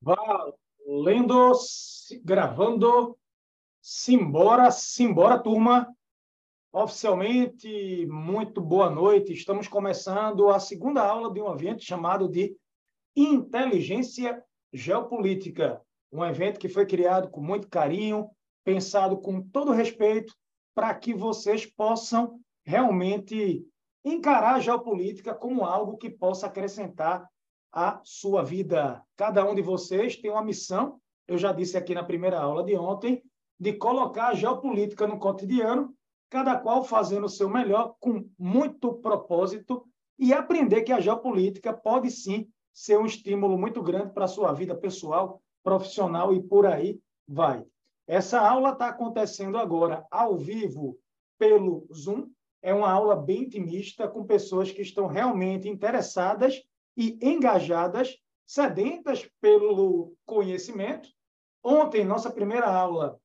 Valendo, gravando. Simbora, simbora, turma. Oficialmente, muito boa noite. Estamos começando a segunda aula de um evento chamado de Inteligência Geopolítica. Um evento que foi criado com muito carinho, pensado com todo respeito, para que vocês possam realmente encarar a geopolítica como algo que possa acrescentar a sua vida. Cada um de vocês tem uma missão, eu já disse aqui na primeira aula de ontem, de colocar a geopolítica no cotidiano, cada qual fazendo o seu melhor, com muito propósito, e aprender que a geopolítica pode sim ser um estímulo muito grande para a sua vida pessoal, profissional e por aí vai. Essa aula está acontecendo agora ao vivo pelo Zoom. É uma aula bem intimista, com pessoas que estão realmente interessadas e engajadas, sedentas pelo conhecimento. Ontem, nossa primeira aula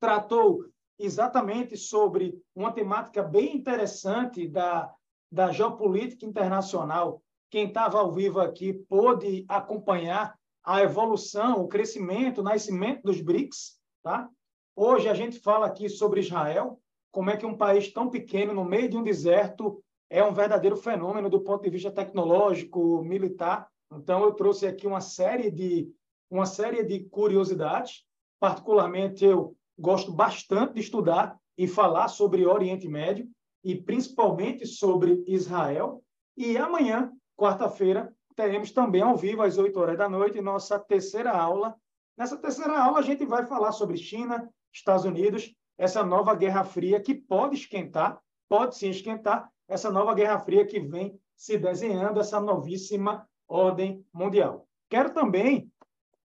tratou exatamente sobre uma temática bem interessante da, da geopolítica internacional. Quem estava ao vivo aqui pôde acompanhar a evolução, o crescimento, o nascimento dos BRICS. Tá? Hoje a gente fala aqui sobre Israel, como é que um país tão pequeno, no meio de um deserto, é um verdadeiro fenômeno do ponto de vista tecnológico, militar. Então, eu trouxe aqui uma série de, uma série de curiosidades. Particularmente, eu gosto bastante de estudar e falar sobre Oriente Médio e principalmente sobre Israel. E amanhã, quarta-feira, teremos também ao vivo, às 8 horas da noite, nossa terceira aula. Nessa terceira aula, a gente vai falar sobre China, Estados Unidos, essa nova Guerra Fria que pode esquentar, pode sim esquentar, essa nova Guerra Fria que vem se desenhando, essa novíssima ordem mundial. Quero também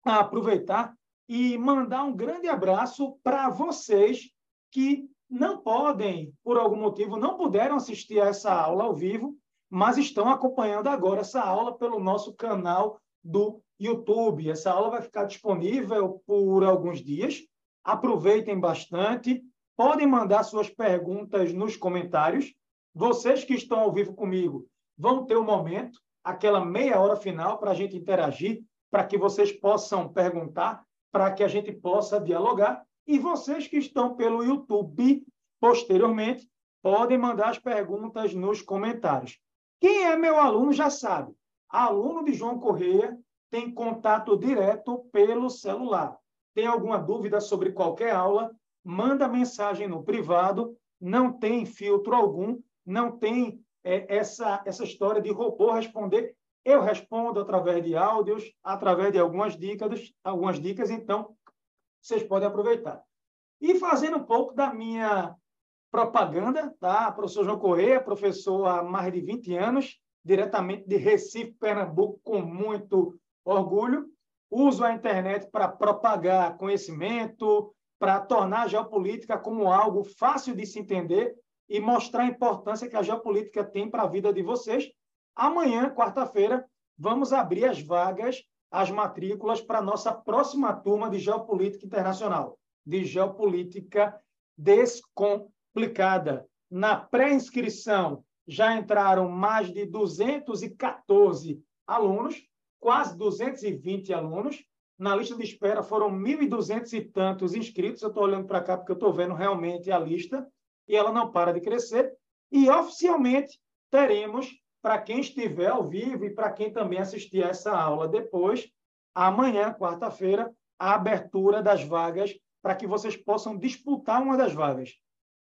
aproveitar e mandar um grande abraço para vocês que não podem, por algum motivo, não puderam assistir a essa aula ao vivo, mas estão acompanhando agora essa aula pelo nosso canal do YouTube. Essa aula vai ficar disponível por alguns dias. Aproveitem bastante. Podem mandar suas perguntas nos comentários vocês que estão ao vivo comigo vão ter um momento, aquela meia hora final para a gente interagir, para que vocês possam perguntar, para que a gente possa dialogar. E vocês que estão pelo YouTube, posteriormente, podem mandar as perguntas nos comentários. Quem é meu aluno já sabe. Aluno de João Correia tem contato direto pelo celular. Tem alguma dúvida sobre qualquer aula? Manda mensagem no privado, não tem filtro algum não tem é, essa, essa história de robô responder. Eu respondo através de áudios, através de algumas dicas, algumas dicas, então vocês podem aproveitar. E fazendo um pouco da minha propaganda, tá? Professor João Correia, professor há mais de 20 anos, diretamente de Recife, Pernambuco, com muito orgulho. Uso a internet para propagar conhecimento, para tornar a geopolítica como algo fácil de se entender e mostrar a importância que a geopolítica tem para a vida de vocês. Amanhã, quarta-feira, vamos abrir as vagas, as matrículas para a nossa próxima turma de Geopolítica Internacional, de Geopolítica Descomplicada. Na pré-inscrição já entraram mais de 214 alunos, quase 220 alunos. Na lista de espera foram 1.200 e tantos inscritos. Eu estou olhando para cá porque eu estou vendo realmente a lista e ela não para de crescer. E oficialmente teremos, para quem estiver ao vivo e para quem também assistir a essa aula depois, amanhã, quarta-feira, a abertura das vagas para que vocês possam disputar uma das vagas.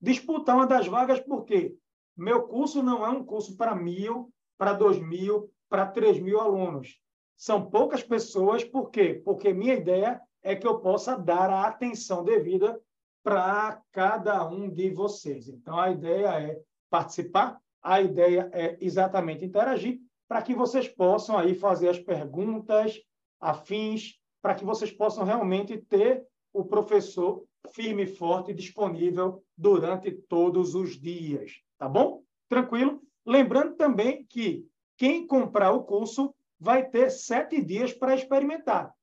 Disputar uma das vagas porque meu curso não é um curso para mil, para dois mil, para três mil alunos. São poucas pessoas, por quê? Porque minha ideia é que eu possa dar a atenção devida para cada um de vocês. Então, a ideia é participar, a ideia é exatamente interagir, para que vocês possam aí fazer as perguntas afins, para que vocês possam realmente ter o professor firme e forte disponível durante todos os dias, tá bom? Tranquilo? Lembrando também que quem comprar o curso vai ter sete dias para experimentar.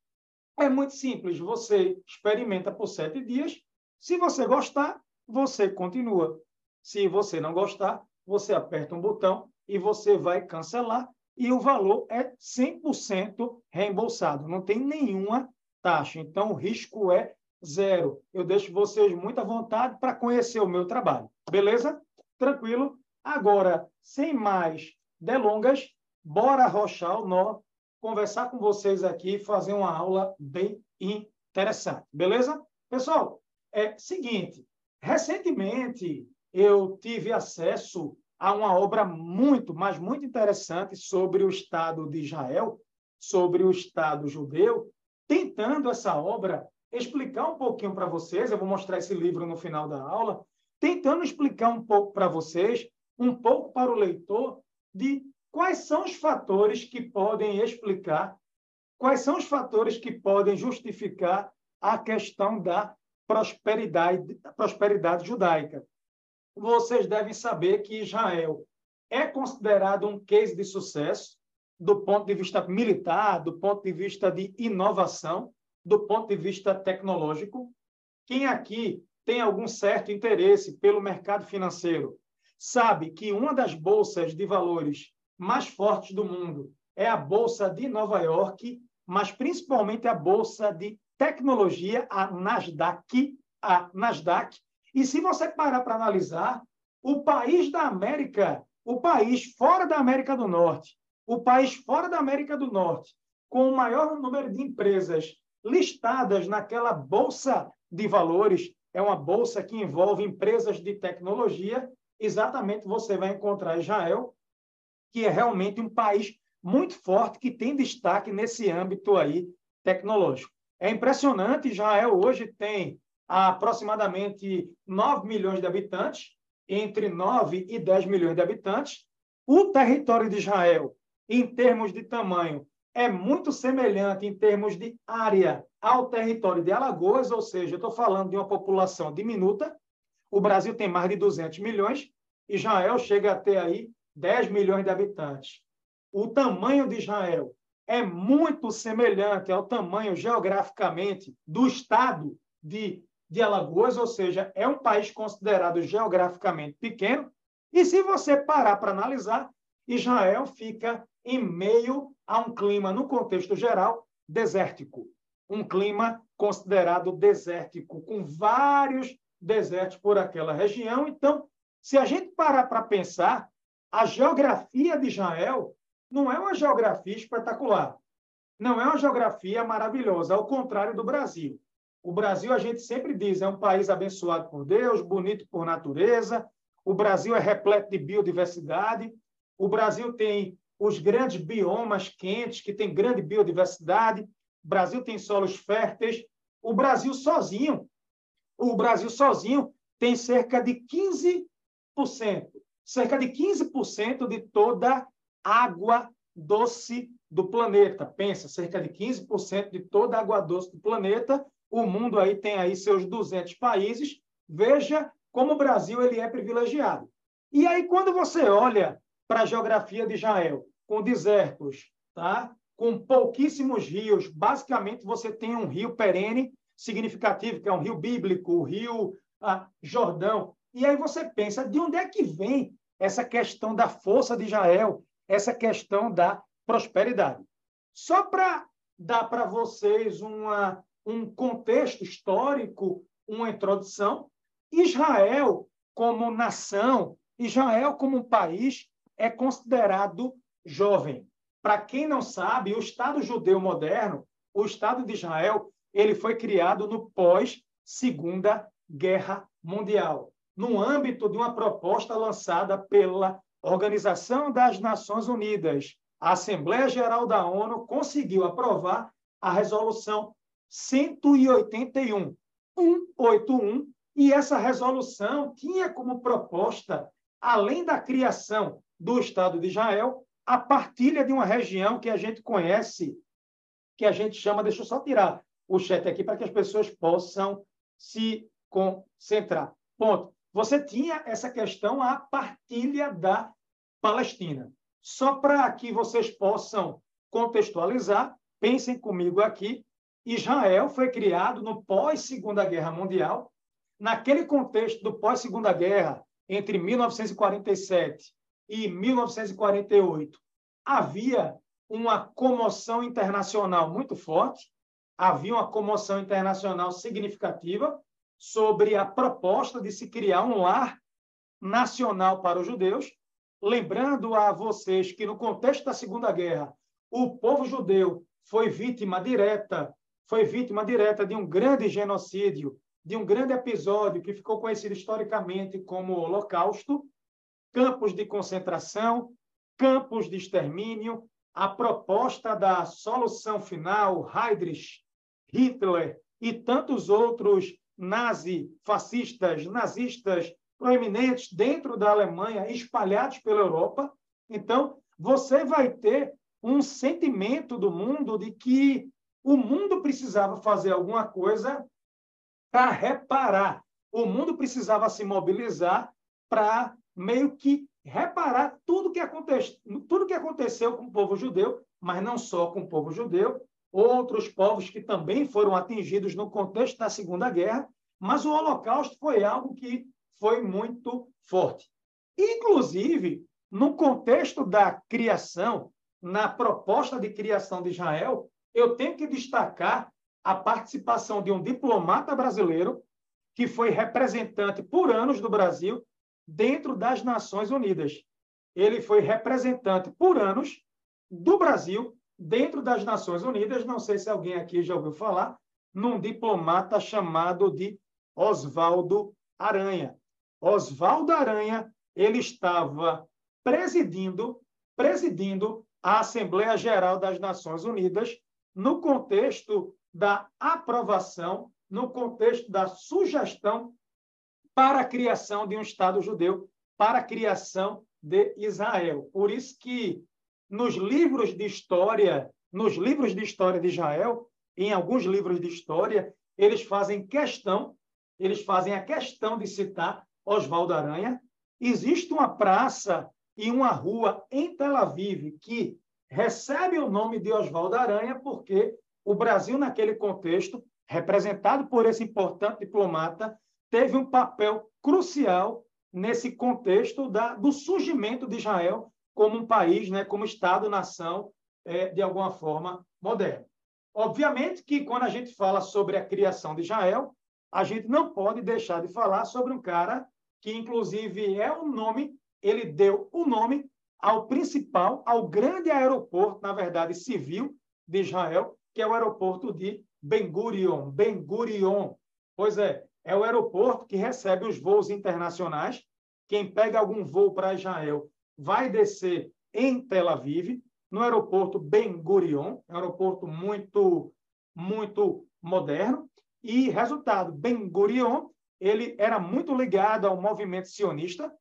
É muito simples, você experimenta por sete dias se você gostar, você continua. Se você não gostar, você aperta um botão e você vai cancelar e o valor é 100% reembolsado, não tem nenhuma taxa. Então, o risco é zero. Eu deixo vocês muito à vontade para conhecer o meu trabalho. Beleza? Tranquilo? Agora, sem mais delongas, bora arrochar o nó, conversar com vocês aqui, fazer uma aula bem interessante. Beleza? Pessoal, é seguinte, recentemente eu tive acesso a uma obra muito, mas muito interessante sobre o Estado de Israel, sobre o Estado judeu, tentando essa obra explicar um pouquinho para vocês, eu vou mostrar esse livro no final da aula, tentando explicar um pouco para vocês, um pouco para o leitor, de quais são os fatores que podem explicar, quais são os fatores que podem justificar a questão da prosperidade, prosperidade judaica. Vocês devem saber que Israel é considerado um case de sucesso do ponto de vista militar, do ponto de vista de inovação, do ponto de vista tecnológico. Quem aqui tem algum certo interesse pelo mercado financeiro sabe que uma das bolsas de valores mais fortes do mundo é a bolsa de Nova York, mas principalmente a bolsa de tecnologia, a Nasdaq, a Nasdaq. E se você parar para analisar, o país da América, o país fora da América do Norte, o país fora da América do Norte, com o maior número de empresas listadas naquela bolsa de valores, é uma bolsa que envolve empresas de tecnologia, exatamente você vai encontrar Israel, que é realmente um país muito forte que tem destaque nesse âmbito aí tecnológico. É impressionante, Israel hoje tem aproximadamente 9 milhões de habitantes, entre 9 e 10 milhões de habitantes. O território de Israel, em termos de tamanho, é muito semelhante em termos de área ao território de Alagoas, ou seja, estou falando de uma população diminuta. O Brasil tem mais de 200 milhões, Israel chega a ter aí 10 milhões de habitantes. O tamanho de Israel é muito semelhante ao tamanho geograficamente do estado de, de Alagoas, ou seja, é um país considerado geograficamente pequeno. E se você parar para analisar, Israel fica em meio a um clima, no contexto geral, desértico. Um clima considerado desértico, com vários desertos por aquela região. Então, se a gente parar para pensar, a geografia de Israel não é uma geografia espetacular. Não é uma geografia maravilhosa, ao contrário do Brasil. O Brasil, a gente sempre diz, é um país abençoado por Deus, bonito por natureza. O Brasil é repleto de biodiversidade. O Brasil tem os grandes biomas quentes, que tem grande biodiversidade. O Brasil tem solos férteis. O Brasil sozinho, o Brasil sozinho tem cerca de 15%, cerca de 15% de toda água doce do planeta. Pensa, cerca de 15% de toda água doce do planeta. O mundo aí tem aí seus 200 países. Veja como o Brasil ele é privilegiado. E aí quando você olha para a geografia de Israel, com desertos, tá? com pouquíssimos rios. Basicamente, você tem um rio perene significativo, que é um rio bíblico, o rio ah, Jordão. E aí você pensa, de onde é que vem essa questão da força de Israel, essa questão da prosperidade? Só para dar para vocês uma, um contexto histórico, uma introdução, Israel como nação, Israel como país, é considerado jovem. Para quem não sabe, o Estado judeu moderno, o Estado de Israel, ele foi criado no pós Segunda Guerra Mundial, no âmbito de uma proposta lançada pela Organização das Nações Unidas. A Assembleia Geral da ONU conseguiu aprovar a resolução 181, 181, e essa resolução tinha como proposta, além da criação do Estado de Israel, a partilha de uma região que a gente conhece, que a gente chama, deixa eu só tirar o chat aqui para que as pessoas possam se concentrar. Ponto. Você tinha essa questão, a partilha da Palestina. Só para que vocês possam contextualizar, pensem comigo aqui, Israel foi criado no pós-Segunda Guerra Mundial, naquele contexto do pós-Segunda Guerra, entre 1947 e 1948, havia uma comoção internacional muito forte, havia uma comoção internacional significativa sobre a proposta de se criar um lar nacional para os judeus, lembrando a vocês que no contexto da Segunda Guerra, o povo judeu foi vítima direta, foi vítima direta de um grande genocídio, de um grande episódio que ficou conhecido historicamente como Holocausto, campos de concentração, campos de extermínio, a proposta da solução final, Heydrich, Hitler e tantos outros nazi-fascistas, nazistas proeminentes dentro da Alemanha, espalhados pela Europa. Então, você vai ter um sentimento do mundo de que o mundo precisava fazer alguma coisa para reparar. O mundo precisava se mobilizar para meio que reparar tudo que aconteceu, tudo que aconteceu com o povo judeu, mas não só com o povo judeu, outros povos que também foram atingidos no contexto da Segunda Guerra, mas o Holocausto foi algo que foi muito forte. Inclusive, no contexto da criação, na proposta de criação de Israel, eu tenho que destacar a participação de um diplomata brasileiro que foi representante por anos do Brasil dentro das Nações Unidas. Ele foi representante por anos do Brasil dentro das Nações Unidas. Não sei se alguém aqui já ouviu falar num diplomata chamado de Oswaldo Aranha. Oswaldo Aranha, ele estava presidindo, presidindo a Assembleia Geral das Nações Unidas no contexto da aprovação, no contexto da sugestão para a criação de um Estado judeu, para a criação de Israel. Por isso que nos livros de história, nos livros de história de Israel, em alguns livros de história, eles fazem questão, eles fazem a questão de citar Oswaldo Aranha. Existe uma praça e uma rua em Tel Aviv que recebe o nome de Oswaldo Aranha porque o Brasil, naquele contexto, representado por esse importante diplomata, teve um papel crucial nesse contexto da, do surgimento de Israel como um país, né, como Estado-nação, é, de alguma forma, moderno. Obviamente que, quando a gente fala sobre a criação de Israel, a gente não pode deixar de falar sobre um cara que, inclusive, é o um nome, ele deu o um nome ao principal, ao grande aeroporto, na verdade, civil de Israel, que é o aeroporto de Ben Gurion. Ben Gurion. Pois é, é o aeroporto que recebe os voos internacionais. Quem pega algum voo para Israel vai descer em Tel Aviv, no aeroporto Ben Gurion, um aeroporto muito, muito moderno. E resultado, Ben Gurion, ele era muito ligado ao movimento sionista.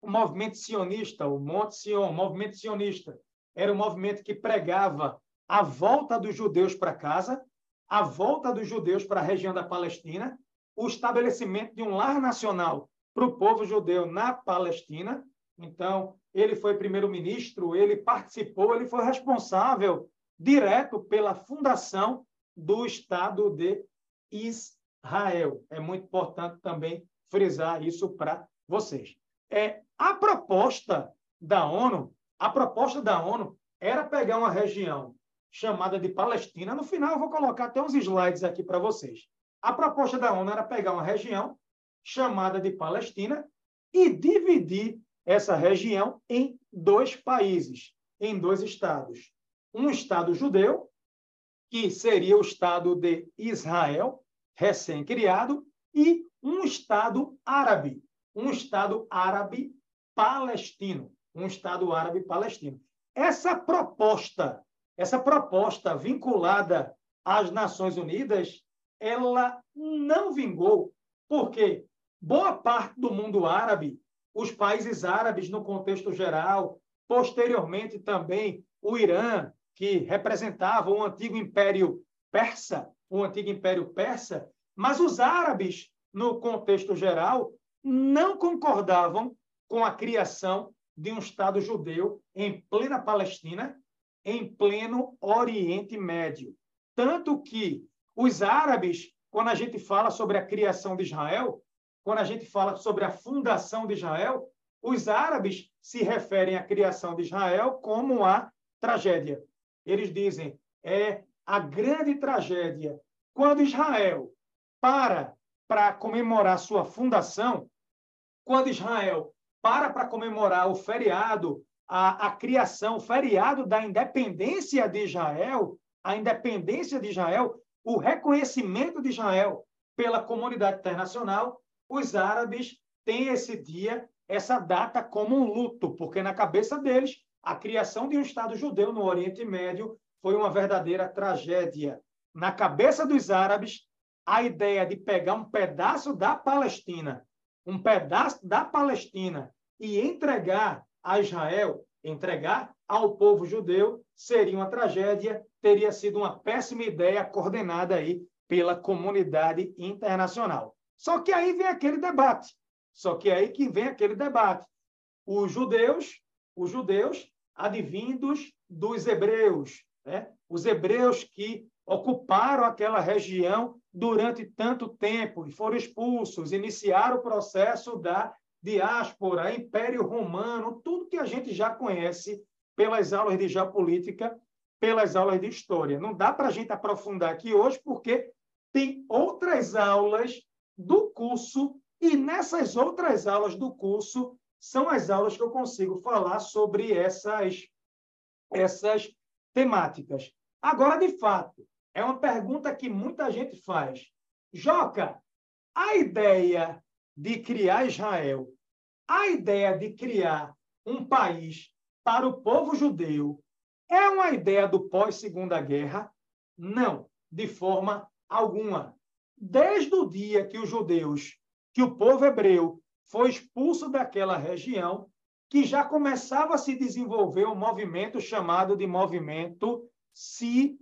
O movimento sionista, o Monte Sion, o movimento sionista, era um movimento que pregava a volta dos judeus para casa, a volta dos judeus para a região da Palestina o estabelecimento de um lar nacional para o povo judeu na Palestina. Então, ele foi primeiro-ministro, ele participou, ele foi responsável direto pela fundação do Estado de Israel. É muito importante também frisar isso para vocês. É, a proposta da ONU, a proposta da ONU era pegar uma região chamada de Palestina. No final, eu vou colocar até uns slides aqui para vocês. A proposta da ONU era pegar uma região chamada de Palestina e dividir essa região em dois países, em dois estados. Um estado judeu, que seria o estado de Israel, recém-criado, e um estado árabe, um estado árabe palestino, um estado árabe palestino. Essa proposta, essa proposta vinculada às Nações Unidas, ela não vingou, porque boa parte do mundo árabe, os países árabes no contexto geral, posteriormente também o Irã, que representava o antigo império persa, o antigo império persa, mas os árabes, no contexto geral, não concordavam com a criação de um Estado judeu em plena Palestina, em pleno Oriente Médio. Tanto que os árabes, quando a gente fala sobre a criação de Israel, quando a gente fala sobre a fundação de Israel, Os árabes se referem à criação de Israel como a tragédia. Eles dizem, é a grande tragédia. Quando Israel para para comemorar sua fundação, quando Israel para para comemorar o feriado, a, a criação, o feriado da independência de Israel, a independência de Israel, o reconhecimento de Israel pela comunidade internacional, os árabes têm esse dia, essa data como um luto, porque na cabeça deles, a criação de um Estado judeu no Oriente Médio foi uma verdadeira tragédia. Na cabeça dos árabes, a ideia de pegar um pedaço da Palestina, um pedaço da Palestina e entregar a Israel, entregar ao povo judeu, seria uma tragédia, teria sido uma péssima ideia coordenada aí pela comunidade internacional. Só que aí vem aquele debate. Só que aí que vem aquele debate. Os judeus, os judeus advindos dos hebreus, né? Os hebreus que ocuparam aquela região durante tanto tempo e foram expulsos, iniciaram o processo da diáspora, Império Romano, tudo que a gente já conhece pelas aulas de geopolítica, pelas aulas de história. Não dá para a gente aprofundar aqui hoje, porque tem outras aulas do curso, e nessas outras aulas do curso são as aulas que eu consigo falar sobre essas, essas temáticas. Agora, de fato, é uma pergunta que muita gente faz. Joca, a ideia de criar Israel, a ideia de criar um país para o povo judeu, é uma ideia do pós-segunda guerra? Não, de forma alguma. Desde o dia que os judeus, que o povo hebreu foi expulso daquela região, que já começava a se desenvolver um movimento chamado de movimento sionista.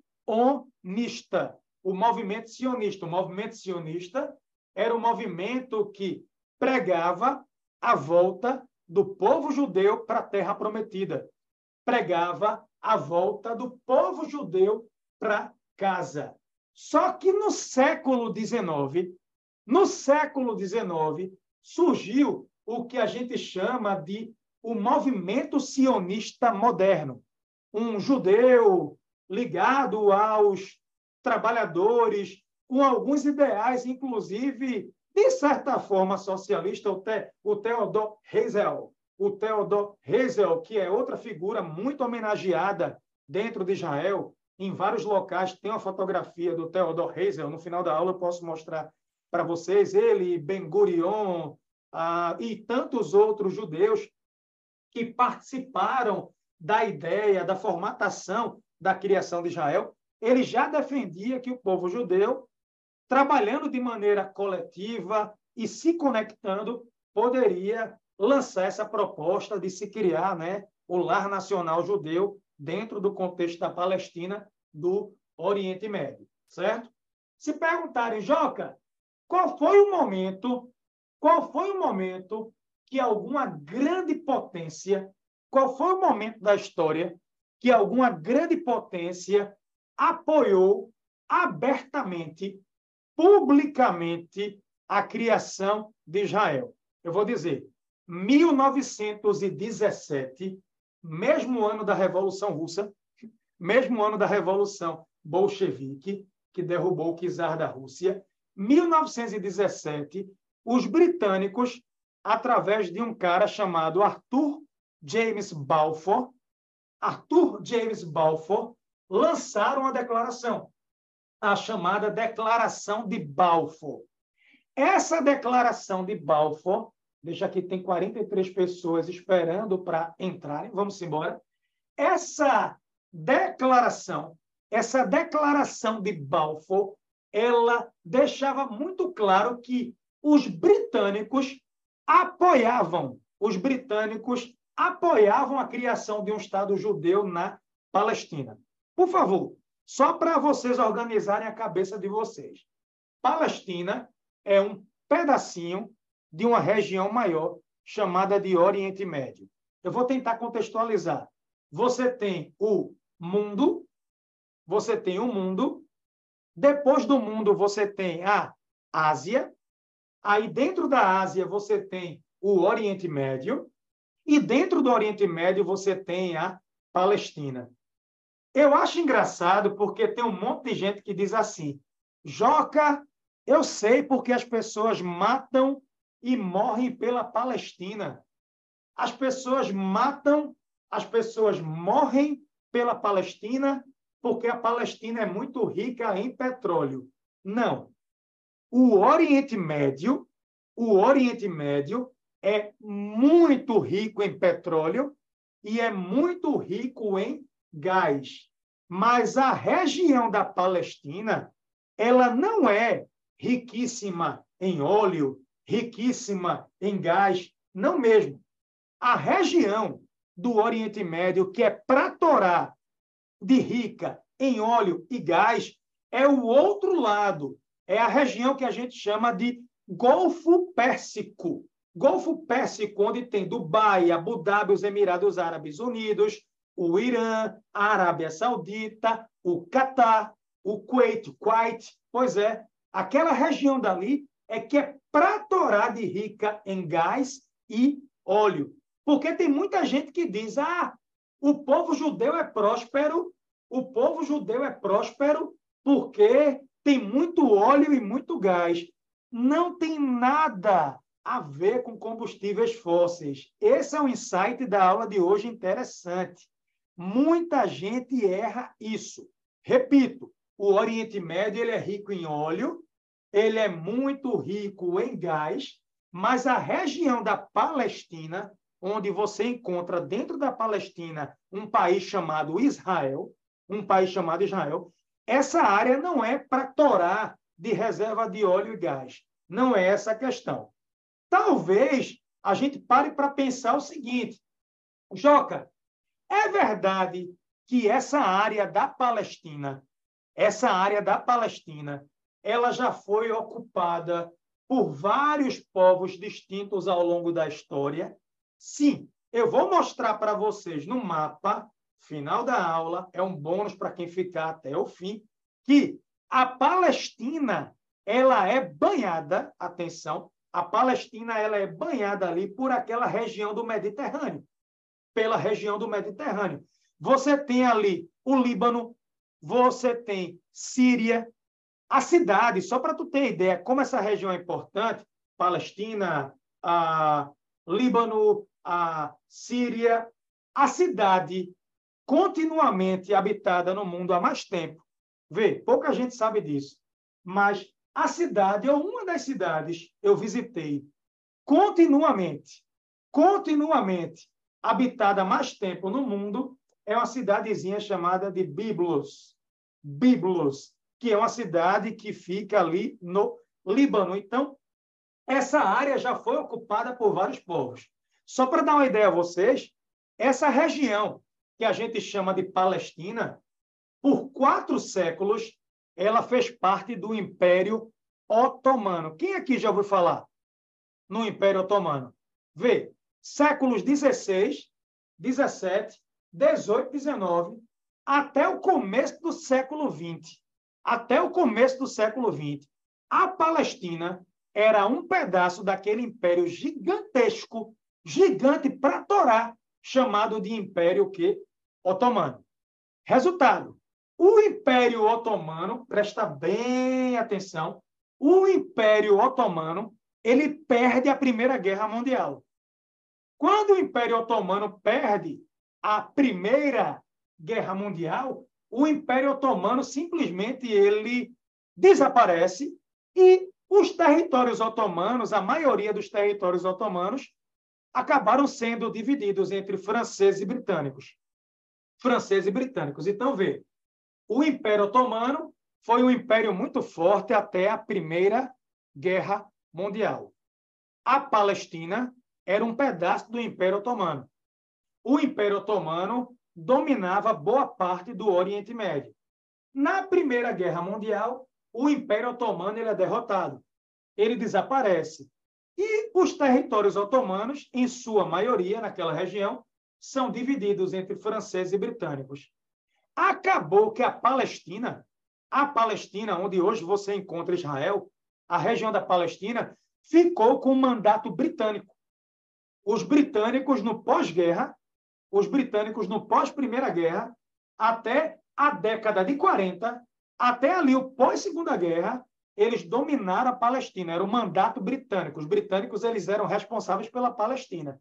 O movimento sionista. O movimento sionista era um movimento que pregava a volta do povo judeu para a terra prometida. Pregava a volta do povo judeu para casa. Só que no século XIX, no século XIX, surgiu o que a gente chama de o movimento sionista moderno. Um judeu ligado aos trabalhadores, com alguns ideais, inclusive, de certa forma, socialista, o, Te, o Theodor Herzl. O Theodor Herzl, que é outra figura muito homenageada dentro de Israel, em vários locais tem uma fotografia do Theodor Herzl. No final da aula eu posso mostrar para vocês ele, Ben Gurion ah, e tantos outros judeus que participaram da ideia, da formatação da criação de Israel. Ele já defendia que o povo judeu, trabalhando de maneira coletiva e se conectando, poderia lançar essa proposta de se criar né, o lar nacional judeu dentro do contexto da Palestina do Oriente Médio, certo? Se perguntarem, Joca, qual foi o momento, qual foi o momento que alguma grande potência, qual foi o momento da história que alguma grande potência apoiou abertamente, publicamente, a criação de Israel? Eu vou dizer, 1917 mesmo ano da Revolução Russa, mesmo ano da Revolução Bolchevique, que derrubou o czar da Rússia, 1917, os britânicos, através de um cara chamado Arthur James Balfour, Arthur James Balfour, lançaram a declaração, a chamada Declaração de Balfour. Essa declaração de Balfour Deixa aqui, tem 43 pessoas esperando para entrarem. Vamos embora. Essa declaração, essa declaração de Balfour, ela deixava muito claro que os britânicos apoiavam, os britânicos apoiavam a criação de um Estado judeu na Palestina. Por favor, só para vocês organizarem a cabeça de vocês. Palestina é um pedacinho de uma região maior chamada de Oriente Médio. Eu vou tentar contextualizar. Você tem o mundo, você tem o mundo, depois do mundo você tem a Ásia, aí dentro da Ásia você tem o Oriente Médio, E dentro do Oriente Médio você tem a Palestina. Eu acho engraçado porque tem um monte de gente que diz assim: Joca, eu sei porque as pessoas matam e morrem pela Palestina. As pessoas matam, as pessoas morrem pela Palestina porque a Palestina é muito rica em petróleo. Não. O Oriente Médio, o Oriente Médio é muito rico em petróleo e é muito rico em gás. Mas a região da Palestina, ela não é riquíssima em óleo, riquíssima em gás, não mesmo. A região do Oriente Médio, que é para Torá de rica em óleo e gás, é o outro lado, é a região que a gente chama de Golfo Pérsico. Golfo Pérsico, onde tem Dubai, Abu Dhabi, os Emirados Árabes Unidos, o Irã, a Arábia Saudita, o Catar, o Kuwait, Kuwait. Pois é, aquela região dali é que é pratorá de rica em gás e óleo. Porque tem muita gente que diz: ah, o povo judeu é próspero, o povo judeu é próspero porque tem muito óleo e muito gás. Não tem nada a ver com combustíveis fósseis. Esse é o insight da aula de hoje interessante. Muita gente erra isso. Repito, o Oriente Médio ele é rico em óleo, ele é muito rico em gás, mas a região da Palestina, onde você encontra dentro da Palestina um país chamado Israel, um país chamado Israel, essa área não é para torar de reserva de óleo e gás. Não é essa a questão. Talvez a gente pare para pensar o seguinte: Joca, é verdade que essa área da Palestina, essa área da Palestina, ela já foi ocupada por vários povos distintos ao longo da história? Sim, eu vou mostrar para vocês no mapa, final da aula, é um bônus para quem ficar até o fim, que a Palestina ela é banhada, atenção, a Palestina ela é banhada ali por aquela região do Mediterrâneo, pela região do Mediterrâneo. Você tem ali o Líbano, você tem Síria, a cidade, só para tu ter ideia como essa região é importante, Palestina, a Líbano, a Síria, a cidade continuamente habitada no mundo há mais tempo. Vê, pouca gente sabe disso, mas a cidade, ou uma das cidades, eu visitei continuamente, continuamente, habitada mais tempo no mundo, é uma cidadezinha chamada de Biblos. Biblos, que é uma cidade que fica ali no Líbano. Então, essa área já foi ocupada por vários povos. Só para dar uma ideia a vocês, essa região que a gente chama de Palestina, por quatro séculos, ela fez parte do Império Otomano. Quem aqui já ouviu falar no Império Otomano? Vê, séculos 16, 17, 18, 19, até o começo do século 20. Até o começo do século 20. A Palestina era um pedaço daquele império gigantesco, gigante para Torá, chamado de Império que Otomano. Resultado: o Império Otomano, presta bem atenção, o Império Otomano, ele perde a Primeira Guerra Mundial. Quando o Império Otomano perde a Primeira Guerra Mundial, o Império Otomano simplesmente ele desaparece e os territórios otomanos, a maioria dos territórios otomanos, acabaram sendo divididos entre franceses e britânicos. Franceses e britânicos. Então, vê, o Império Otomano foi um império muito forte até a Primeira Guerra Mundial. A Palestina era um pedaço do Império Otomano. O Império Otomano dominava boa parte do Oriente Médio. Na Primeira Guerra Mundial, o Império Otomano ele é derrotado. Ele desaparece. E os territórios otomanos, em sua maioria naquela região, são divididos entre franceses e britânicos. Acabou que a Palestina, a Palestina, onde hoje você encontra Israel, a região da Palestina, ficou com o mandato britânico. os britânicos no pós-guerra, os britânicos no pós-Primeira Guerra, até a década de 40, até ali o pós-Segunda Guerra, eles dominaram a Palestina, era o mandato britânico. Os britânicos eles eram responsáveis pela Palestina.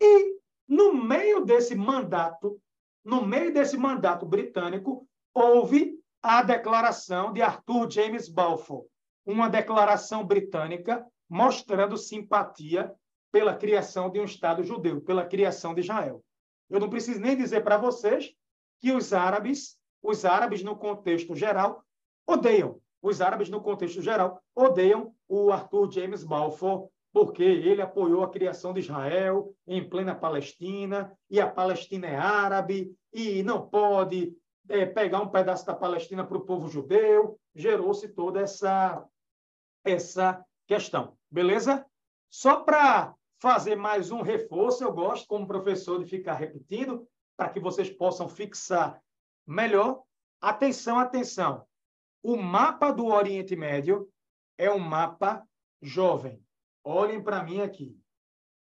E no meio desse mandato, no meio desse mandato britânico, houve a declaração de Arthur James Balfour, uma declaração britânica mostrando simpatia pela criação de um Estado judeu, pela criação de Israel. Eu não preciso nem dizer para vocês que os árabes, os árabes no contexto geral, odeiam, os árabes no contexto geral, odeiam o Arthur James Balfour, porque ele apoiou a criação de Israel em plena Palestina, e a Palestina é árabe, e não pode é, pegar um pedaço da Palestina para o povo judeu. Gerou-se toda essa, essa questão. Beleza? Só para fazer mais um reforço, eu gosto, como professor, de ficar repetindo, para que vocês possam fixar melhor. Atenção, atenção. O mapa do Oriente Médio é um mapa jovem. Olhem para mim aqui.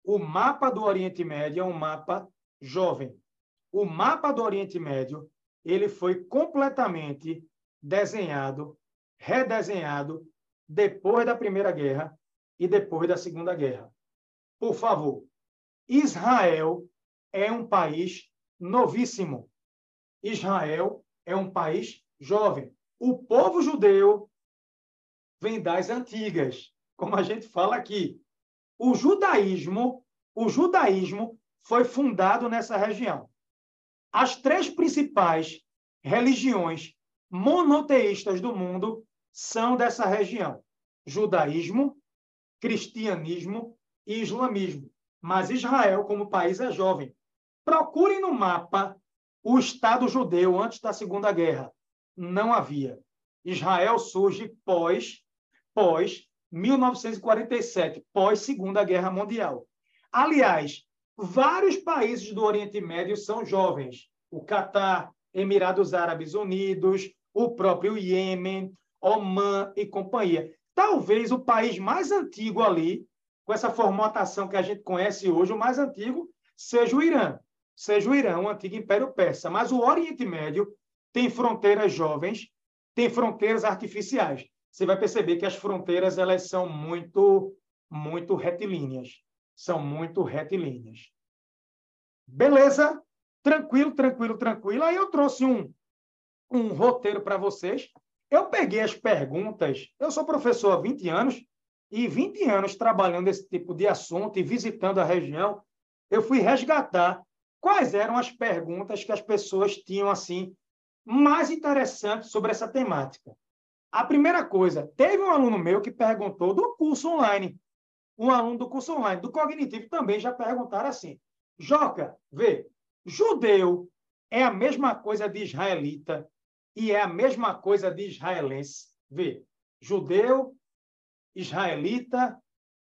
O mapa do Oriente Médio é um mapa jovem. O mapa do Oriente Médio ele foi completamente desenhado, redesenhado depois da Primeira Guerra e depois da Segunda Guerra. Por favor, Israel é um país novíssimo. Israel é um país jovem. O povo judeu vem das antigas como a gente fala aqui. O judaísmo, o judaísmo foi fundado nessa região. As três principais religiões monoteístas do mundo são dessa região: judaísmo, cristianismo e islamismo. Mas Israel, como país, é jovem. Procurem no mapa o Estado judeu antes da Segunda Guerra. Não havia. Israel surge pós, pós 1947, pós Segunda Guerra Mundial. Aliás, vários países do Oriente Médio são jovens. O Catar, Emirados Árabes Unidos, o próprio Iêmen, Oman e companhia. Talvez o país mais antigo ali, com essa formatação que a gente conhece hoje, o mais antigo, seja o Irã. Seja o Irã, o antigo Império Persa. Mas o Oriente Médio tem fronteiras jovens, tem fronteiras artificiais você vai perceber que as fronteiras elas são muito, muito retilíneas. São muito retilíneas. Beleza? Tranquilo, tranquilo, tranquilo. Aí eu trouxe um, um roteiro para vocês. Eu peguei as perguntas. Eu sou professor há 20 anos e 20 anos trabalhando esse tipo de assunto e visitando a região. Eu fui resgatar quais eram as perguntas que as pessoas tinham assim mais interessantes sobre essa temática. A primeira coisa, teve um aluno meu que perguntou do curso online. Um aluno do curso online, do cognitivo, também já perguntaram assim: Joca, vê, judeu é a mesma coisa de israelita e é a mesma coisa de israelense. Vê, judeu, israelita,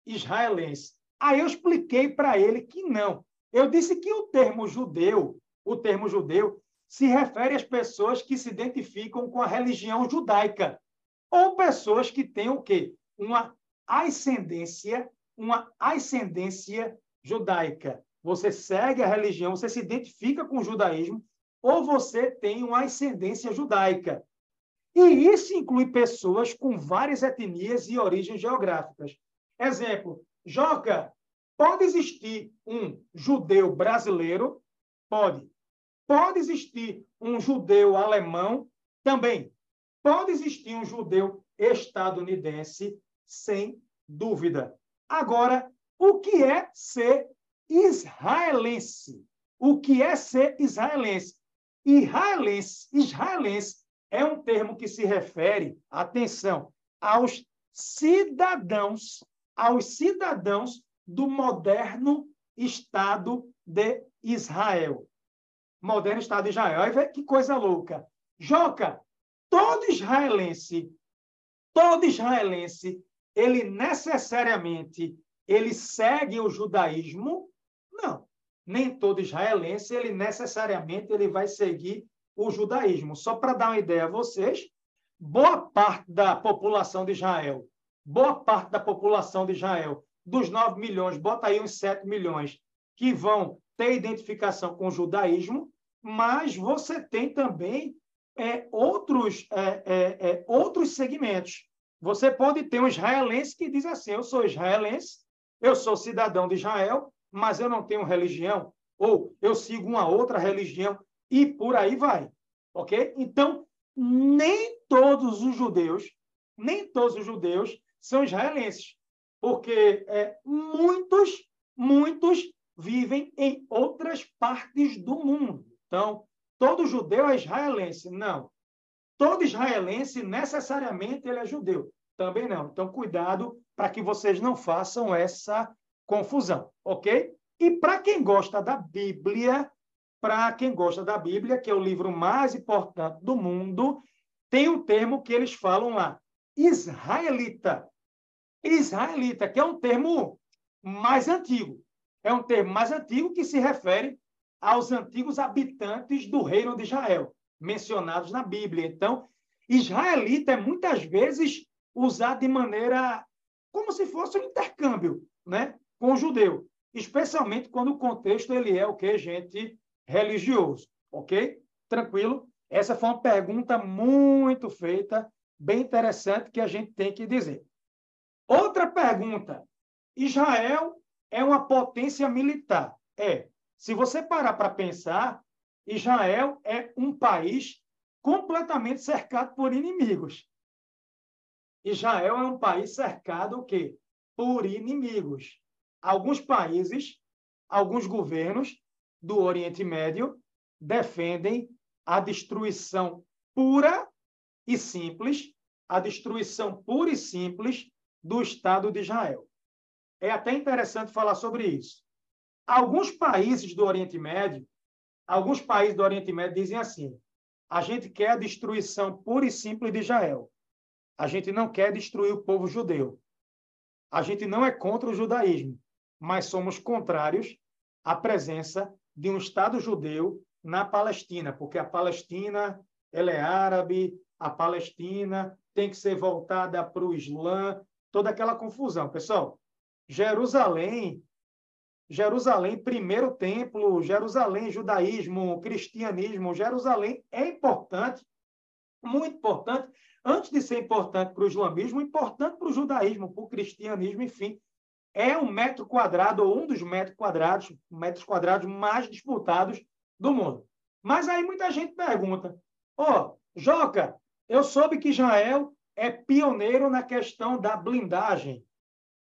israelense. Aí eu expliquei para ele que não. Eu disse que o termo judeu, o termo judeu, se refere às pessoas que se identificam com a religião judaica ou pessoas que têm o quê? Uma ascendência, uma ascendência judaica. Você segue a religião, você se identifica com o judaísmo, ou você tem uma ascendência judaica. E isso inclui pessoas com várias etnias e origens geográficas. Exemplo, Joca, pode existir um judeu brasileiro? Pode. Pode existir um judeu alemão? Também. Pode existir um judeu estadunidense, sem dúvida. Agora, o que é ser israelense? O que é ser israelense? Israelense, israelense é um termo que se refere, atenção, aos cidadãos, aos cidadãos do moderno Estado de Israel. Moderno Estado de Israel. Aí vê que coisa louca. Joca, todo israelense, todo israelense, ele necessariamente ele segue o judaísmo? Não. Nem todo israelense, ele necessariamente ele vai seguir o judaísmo. Só para dar uma ideia a vocês, boa parte da população de Israel, boa parte da população de Israel dos 9 milhões, bota aí uns 7 milhões que vão ter identificação com o judaísmo, mas você tem também é, outros, é, é, é, outros segmentos. Você pode ter um israelense que diz assim: eu sou israelense, eu sou cidadão de Israel, mas eu não tenho religião, ou eu sigo uma outra religião, e por aí vai. Ok? Então, nem todos os judeus, nem todos os judeus são israelenses, porque é, muitos, muitos vivem em outras partes do mundo. Então, todo judeu é israelense? Não. Todo israelense, necessariamente, ele é judeu? Também não. Então, cuidado para que vocês não façam essa confusão, ok? E para quem gosta da Bíblia, para quem gosta da Bíblia, que é o livro mais importante do mundo, tem um termo que eles falam lá, israelita. Israelita, que é um termo mais antigo. É um termo mais antigo que se refere aos antigos habitantes do reino de Israel, mencionados na Bíblia. Então, israelita é muitas vezes usado de maneira como se fosse um intercâmbio, né, com o judeu, especialmente quando o contexto ele é o que gente religioso, OK? Tranquilo? Essa foi uma pergunta muito feita, bem interessante que a gente tem que dizer. Outra pergunta: Israel é uma potência militar? É. Se você parar para pensar, Israel é um país completamente cercado por inimigos. Israel é um país cercado o quê? por inimigos. Alguns países, alguns governos do Oriente Médio defendem a destruição pura e simples, a destruição pura e simples do Estado de Israel. É até interessante falar sobre isso. Alguns países do Oriente Médio, alguns países do Oriente Médio dizem assim: a gente quer a destruição pura e simples de Israel. A gente não quer destruir o povo judeu. A gente não é contra o judaísmo, mas somos contrários à presença de um Estado judeu na Palestina, porque a Palestina ela é árabe, a Palestina tem que ser voltada para o Islã, toda aquela confusão. Pessoal, Jerusalém Jerusalém, primeiro templo, Jerusalém, judaísmo, cristianismo, Jerusalém é importante, muito importante, antes de ser importante para o islamismo, importante para o judaísmo, para o cristianismo, enfim. É um metro quadrado, ou um dos metros quadrados, metros quadrados mais disputados do mundo. Mas aí muita gente pergunta: ó, oh, Joca, eu soube que Israel é pioneiro na questão da blindagem,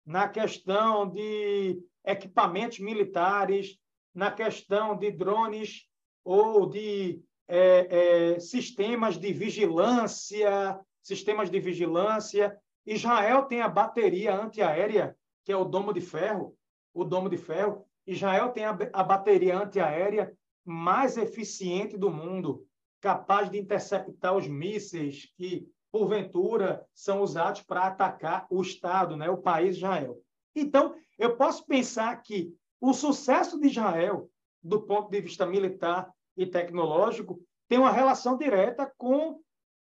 na questão de equipamentos militares, na questão de drones ou de é, é, sistemas de vigilância, sistemas de vigilância. Israel tem a bateria antiaérea, que é o domo de ferro, o domo de ferro. Israel tem a, a bateria antiaérea mais eficiente do mundo, capaz de interceptar os mísseis que, porventura, são usados para atacar o Estado, né, o país Israel. Então, eu posso pensar que o sucesso de Israel, do ponto de vista militar e tecnológico, tem uma relação direta com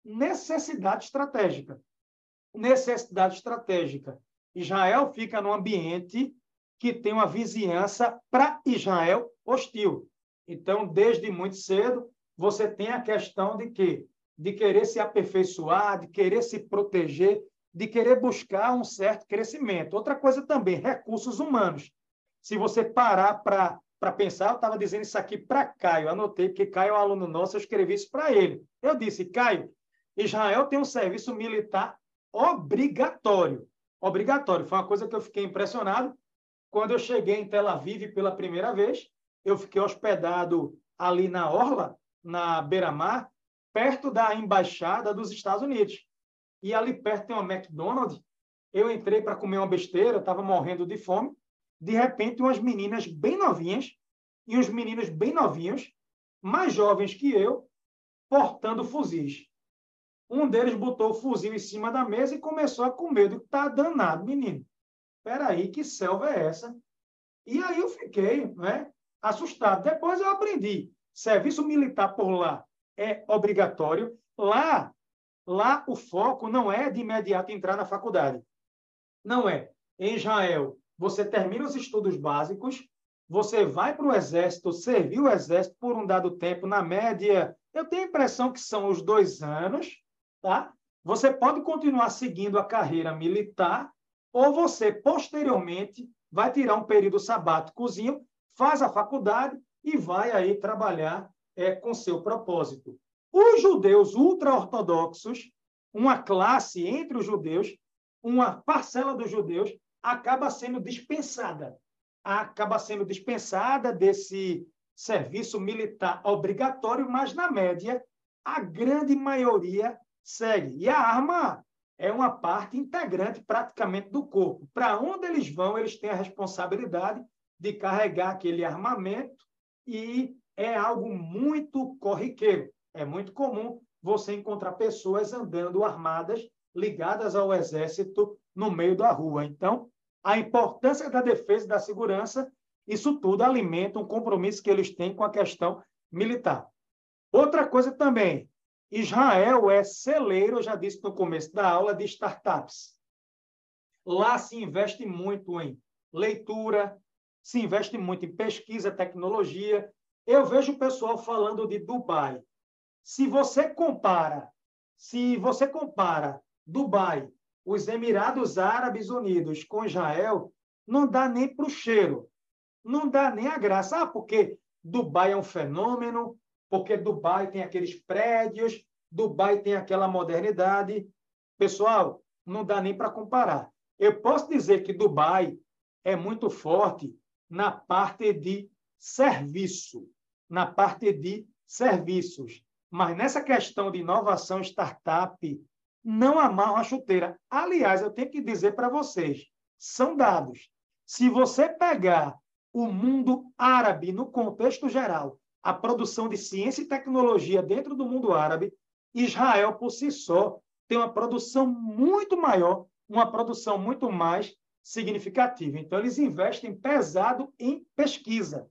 necessidade estratégica. Necessidade estratégica. Israel fica num ambiente que tem uma vizinhança para Israel hostil. Então, desde muito cedo, você tem a questão de que de querer se aperfeiçoar, de querer se proteger, de querer buscar um certo crescimento. Outra coisa também, recursos humanos. Se você parar para pensar, eu estava dizendo isso aqui para Caio, anotei, porque Caio é um aluno nosso, eu escrevi isso para ele. Eu disse, Caio, Israel tem um serviço militar obrigatório. Obrigatório. Foi uma coisa que eu fiquei impressionado. Quando eu cheguei em Tel Aviv pela primeira vez, eu fiquei hospedado ali na Orla, na beira-mar, perto da embaixada dos Estados Unidos e ali perto tem uma McDonald's. Eu entrei para comer uma besteira, estava morrendo de fome. De repente, umas meninas bem novinhas e uns meninos bem novinhos, mais jovens que eu, portando fuzis. Um deles botou o fuzil em cima da mesa e começou a comer. Eu digo, tá danado, menino. Espera aí, que selva é essa? E aí eu fiquei né, assustado. Depois eu aprendi. Serviço militar por lá é obrigatório. Lá Lá o foco não é de imediato entrar na faculdade. Não é. Em Israel, você termina os estudos básicos, você vai para o exército, serviu o exército por um dado tempo, na média, eu tenho a impressão que são os dois anos, tá? Você pode continuar seguindo a carreira militar, ou você, posteriormente, vai tirar um período sabáticozinho, faz a faculdade e vai aí trabalhar é, com seu propósito. Os judeus ultra-ortodoxos, uma classe entre os judeus, uma parcela dos judeus, acaba sendo dispensada acaba sendo dispensada desse serviço militar obrigatório, mas, na média, a grande maioria segue. E a arma é uma parte integrante praticamente do corpo. Para onde eles vão, eles têm a responsabilidade de carregar aquele armamento e é algo muito corriqueiro. É muito comum você encontrar pessoas andando armadas, ligadas ao exército no meio da rua. Então, a importância da defesa e da segurança, isso tudo alimenta um compromisso que eles têm com a questão militar. Outra coisa também, Israel é celeiro, eu já disse no começo da aula, de startups. Lá se investe muito em leitura, se investe muito em pesquisa, tecnologia. Eu vejo o pessoal falando de Dubai. Se você compara, se você compara Dubai os Emirados Árabes Unidos com Israel, não dá nem para o cheiro, não dá nem a graça. Ah, porque Dubai é um fenômeno, porque Dubai tem aqueles prédios, Dubai tem aquela modernidade. Pessoal, não dá nem para comparar. Eu posso dizer que Dubai é muito forte na parte de serviço, na parte de serviços. Mas nessa questão de inovação startup, não amarram a chuteira. Aliás, eu tenho que dizer para vocês, são dados. Se você pegar o mundo árabe no contexto geral, a produção de ciência e tecnologia dentro do mundo árabe, Israel por si só tem uma produção muito maior, uma produção muito mais significativa. Então, eles investem pesado em pesquisa.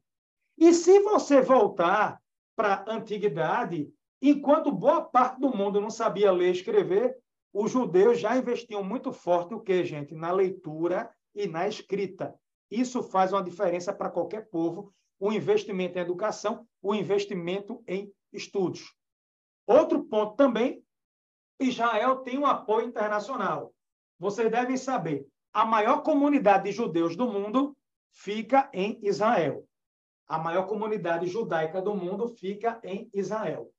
E se você voltar para a antiguidade, Enquanto boa parte do mundo não sabia ler e escrever, os judeus já investiam muito forte o que, gente? Na leitura e na escrita. Isso faz uma diferença para qualquer povo, o investimento em educação, o investimento em estudos. Outro ponto também, Israel tem um apoio internacional. Vocês devem saber, a maior comunidade de judeus do mundo fica em Israel. A maior comunidade judaica do mundo fica em Israel.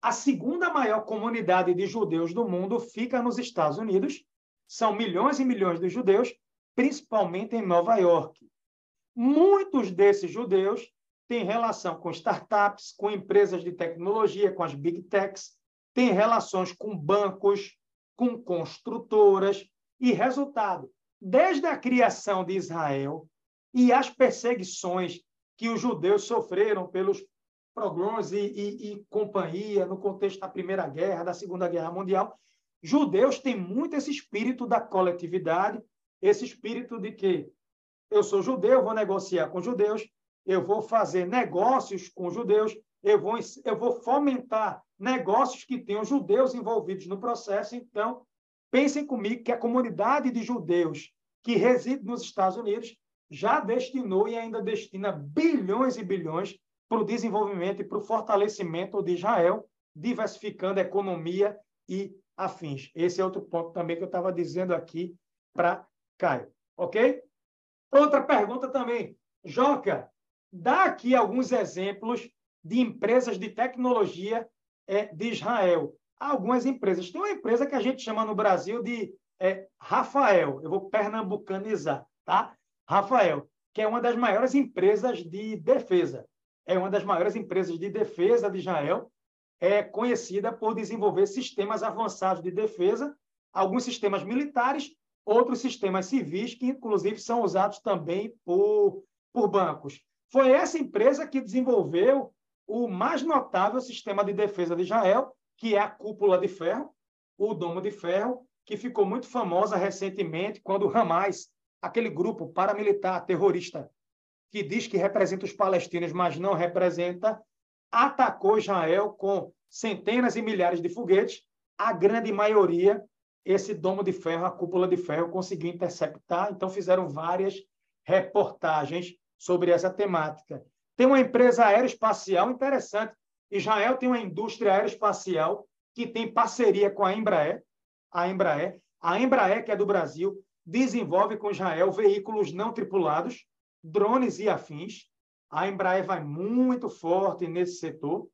A segunda maior comunidade de judeus do mundo fica nos Estados Unidos. São milhões e milhões de judeus, principalmente em Nova York. Muitos desses judeus têm relação com startups, com empresas de tecnologia, com as big techs, têm relações com bancos, com construtoras. E resultado, desde a criação de Israel e as perseguições que os judeus sofreram pelos pogroms e, e, e companhia no contexto da Primeira Guerra, da Segunda Guerra Mundial, judeus têm muito esse espírito da coletividade, esse espírito de que eu sou judeu, vou negociar com judeus, eu vou fazer negócios com judeus, eu vou, eu vou fomentar negócios que tenham judeus envolvidos no processo. Então, pensem comigo que a comunidade de judeus que reside nos Estados Unidos já destinou e ainda destina bilhões e bilhões para o desenvolvimento e para o fortalecimento de Israel, diversificando a economia e afins. Esse é outro ponto também que eu estava dizendo aqui para Caio. Ok? Outra pergunta também. Joca, dá aqui alguns exemplos de empresas de tecnologia é, de Israel. Algumas empresas. Tem uma empresa que a gente chama no Brasil de é, Rafael. Eu vou pernambucanizar, tá? Rafael, que é uma das maiores empresas de defesa é uma das maiores empresas de defesa de Israel, é conhecida por desenvolver sistemas avançados de defesa, alguns sistemas militares, outros sistemas civis, que inclusive são usados também por, por bancos. Foi essa empresa que desenvolveu o mais notável sistema de defesa de Israel, que é a cúpula de ferro, o domo de ferro, que ficou muito famosa recentemente quando Hamas, aquele grupo paramilitar terrorista que diz que representa os palestinos, mas não representa, atacou Israel com centenas e milhares de foguetes. A grande maioria, esse domo de ferro, a cúpula de ferro, conseguiu interceptar. Então, fizeram várias reportagens sobre essa temática. Tem uma empresa aeroespacial interessante. Israel tem uma indústria aeroespacial que tem parceria com a Embraer. A Embraer, a Embraer que é do Brasil, desenvolve com Israel veículos não tripulados, drones e afins. A Embraer vai muito forte nesse setor.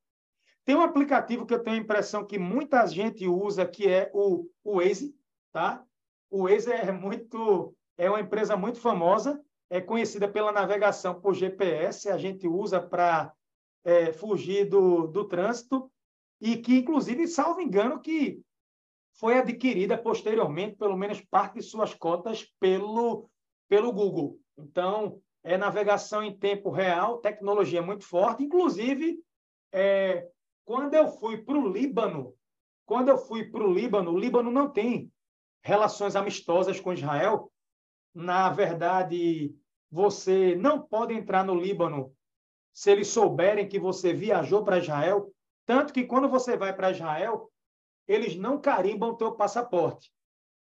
Tem um aplicativo que eu tenho a impressão que muita gente usa, que é o, Waze, tá? O Waze é muito é uma empresa muito famosa, é conhecida pela navegação por GPS, a gente usa para é, fugir do, do trânsito e que, inclusive, salvo engano, que foi adquirida posteriormente, pelo menos parte de suas cotas, pelo, pelo Google. Então, é navegação em tempo real, tecnologia muito forte. Inclusive, é, quando eu fui para o Líbano, quando eu fui para o Líbano, o Líbano não tem relações amistosas com Israel. Na verdade, você não pode entrar no Líbano se eles souberem que você viajou para Israel. Tanto que quando você vai para Israel, eles não carimbam teu passaporte.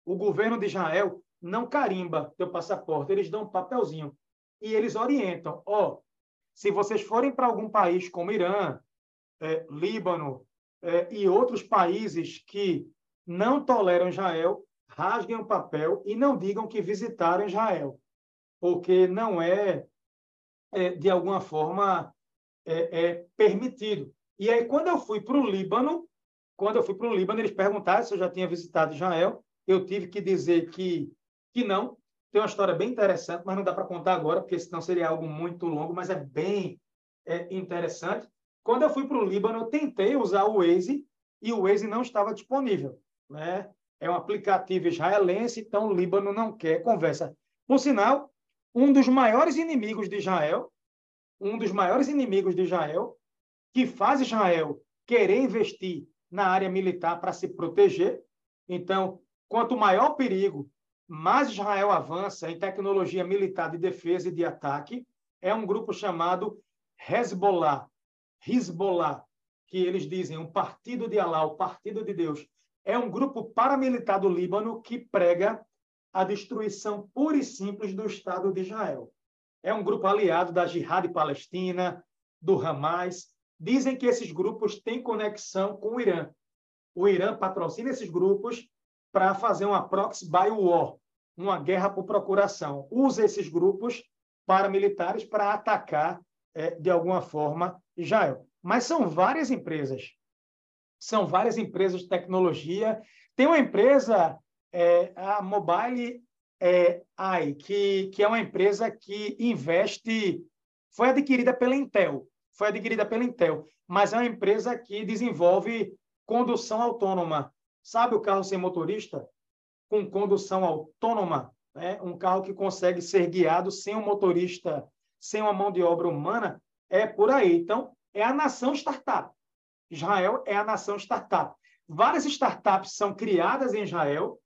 O governo de Israel não carimba teu passaporte, eles dão um papelzinho e eles orientam. Ó, oh, se vocês forem para algum país como Irã, é, Líbano é, e outros países que não toleram Israel, rasguem o papel e não digam que visitaram Israel, porque não é, é de alguma forma é, é permitido. E aí, quando eu fui para o Líbano, quando eu fui para o Líbano, eles perguntaram se eu já tinha visitado Israel. Eu tive que dizer que, que não. Tem uma história bem interessante, mas não dá para contar agora, porque senão seria algo muito longo, mas é bem é, interessante. Quando eu fui para o Líbano, eu tentei usar o Waze e o Waze não estava disponível. Né? É um aplicativo israelense, então o Líbano não quer conversa. Por sinal, um dos maiores inimigos de Israel, um dos maiores inimigos de Israel, que faz Israel querer investir na área militar para se proteger. Então, quanto maior o perigo, mais Israel avança em tecnologia militar de defesa e de ataque. É um grupo chamado Hezbollah, Hezbollah, que eles dizem um partido de Allah, o partido de Deus. É um grupo paramilitar do Líbano que prega a destruição pura e simples do Estado de Israel. É um grupo aliado da Jihad Palestina, do Hamas, Dizem que esses grupos têm conexão com o Irã. O Irã patrocina esses grupos para fazer uma proxy by war, uma guerra por procuração. Usa esses grupos paramilitares para atacar, é, de alguma forma, Israel. Mas são várias empresas. São várias empresas de tecnologia. Tem uma empresa, é, a Mobile é, AI, que, que é uma empresa que investe, foi adquirida pela Intel foi adquirida pela Intel, mas é uma empresa que desenvolve condução autônoma. Sabe o carro sem motorista? Com condução autônoma, né? um carro que consegue ser guiado sem um motorista, sem uma mão de obra humana, é por aí. Então, é a nação startup. Israel é a nação startup. Várias startups são criadas em Israel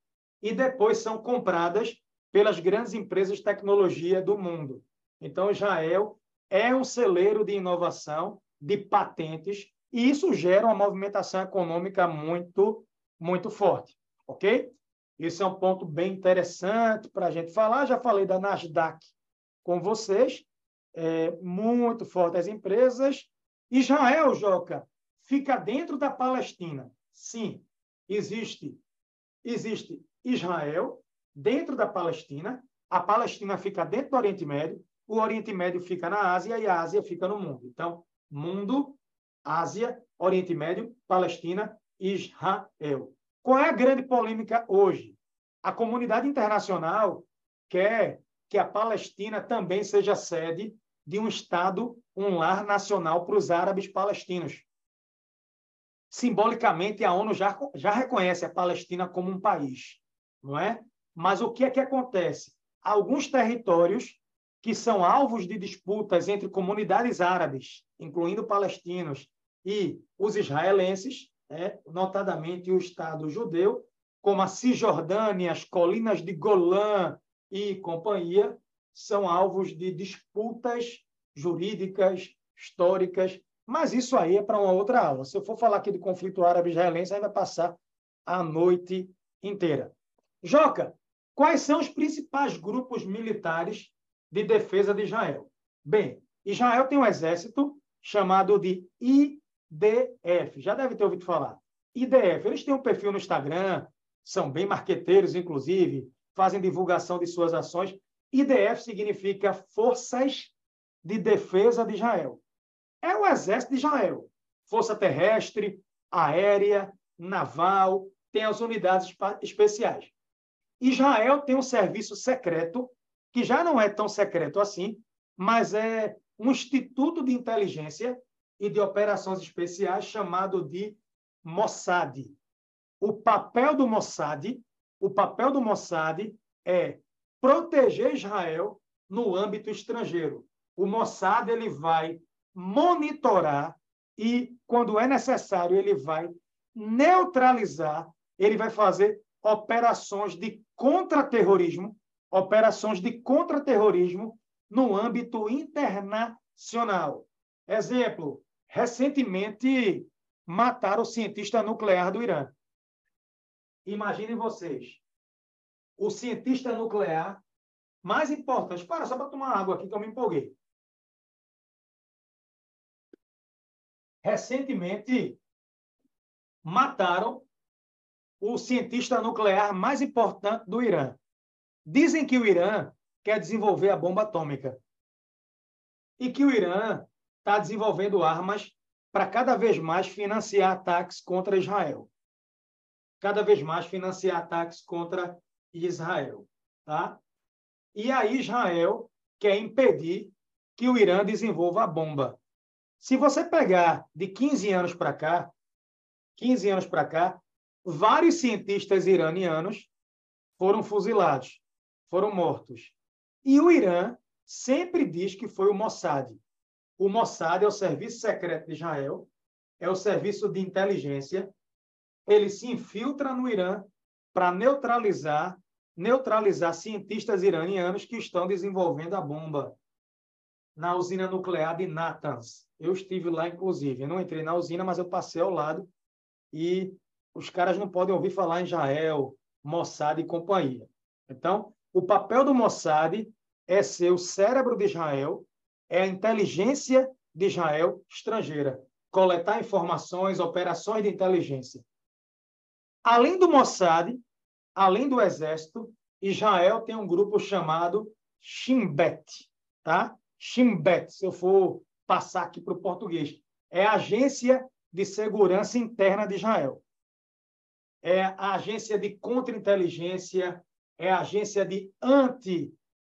e depois são compradas pelas grandes empresas de tecnologia do mundo. Então, Israel é um celeiro de inovação, de patentes, e isso gera uma movimentação econômica muito, muito forte, ok? Esse é um ponto bem interessante para a gente falar. Já falei da Nasdaq com vocês, é, muito forte as empresas. Israel, Joca, fica dentro da Palestina. Sim, existe, existe Israel dentro da Palestina. A Palestina fica dentro do Oriente Médio o Oriente Médio fica na Ásia e a Ásia fica no mundo. Então, mundo, Ásia, Oriente Médio, Palestina, Israel. Qual é a grande polêmica hoje? A comunidade internacional quer que a Palestina também seja sede de um Estado, um lar nacional para os árabes palestinos. Simbolicamente, a ONU já, já reconhece a Palestina como um país, não é? Mas o que é que acontece? Alguns territórios que são alvos de disputas entre comunidades árabes, incluindo palestinos, e os israelenses, né, notadamente o Estado judeu, como a Cisjordânia, as colinas de Golã e companhia, são alvos de disputas jurídicas, históricas, mas isso aí é para uma outra aula. Se eu for falar aqui do conflito árabe-israelense, aí vai passar a noite inteira. Joca, quais são os principais grupos militares de defesa de Israel. Bem, Israel tem um exército chamado de IDF. Já deve ter ouvido falar. IDF. Eles têm um perfil no Instagram, são bem marqueteiros, inclusive, fazem divulgação de suas ações. IDF significa Forças de Defesa de Israel. É o exército de Israel. Força terrestre, aérea, naval, tem as unidades especiais. Israel tem um serviço secreto, que já não é tão secreto assim, mas é um instituto de inteligência e de operações especiais chamado de Mossad. O papel do Mossad, o papel do Mossad é proteger Israel no âmbito estrangeiro. O Mossad ele vai monitorar e, quando é necessário, ele vai neutralizar, ele vai fazer operações de contra-terrorismo, operações de contra-terrorismo no âmbito internacional. Exemplo, recentemente mataram o cientista nuclear do Irã. Imaginem vocês, o cientista nuclear mais importante. Para, só para tomar água aqui que eu me empolguei. Recentemente, mataram o cientista nuclear mais importante do Irã. Dizem que o Irã quer desenvolver a bomba atômica e que o Irã está desenvolvendo armas para cada vez mais financiar ataques contra Israel. Cada vez mais financiar ataques contra Israel. Tá? E aí Israel quer impedir que o Irã desenvolva a bomba. Se você pegar de 15 anos para cá, 15 anos para cá, vários cientistas iranianos foram fuzilados, foram mortos. E o Irã sempre diz que foi o Mossad. O Mossad é o serviço secreto de Israel, é o serviço de inteligência. Ele se infiltra no Irã para neutralizar neutralizar cientistas iranianos que estão desenvolvendo a bomba na usina nuclear de Natanz. Eu estive lá, inclusive. Eu não entrei na usina, mas eu passei ao lado e os caras não podem ouvir falar em Israel, Mossad e companhia. Então, o papel do Mossad é ser o cérebro de Israel, é a inteligência de Israel estrangeira, coletar informações, operações de inteligência. Além do Mossad, além do exército, Israel tem um grupo chamado Shimbet, tá? Shimbet, se eu for passar aqui para o português, é a Agência de Segurança Interna de Israel. É a agência de contra-inteligência, é a agência de anti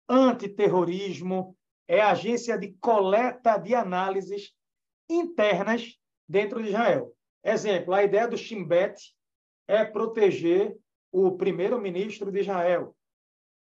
antiterrorismo, é a agência de coleta de análises internas dentro de Israel. Exemplo, a ideia do Shimbet é proteger o primeiro-ministro de Israel,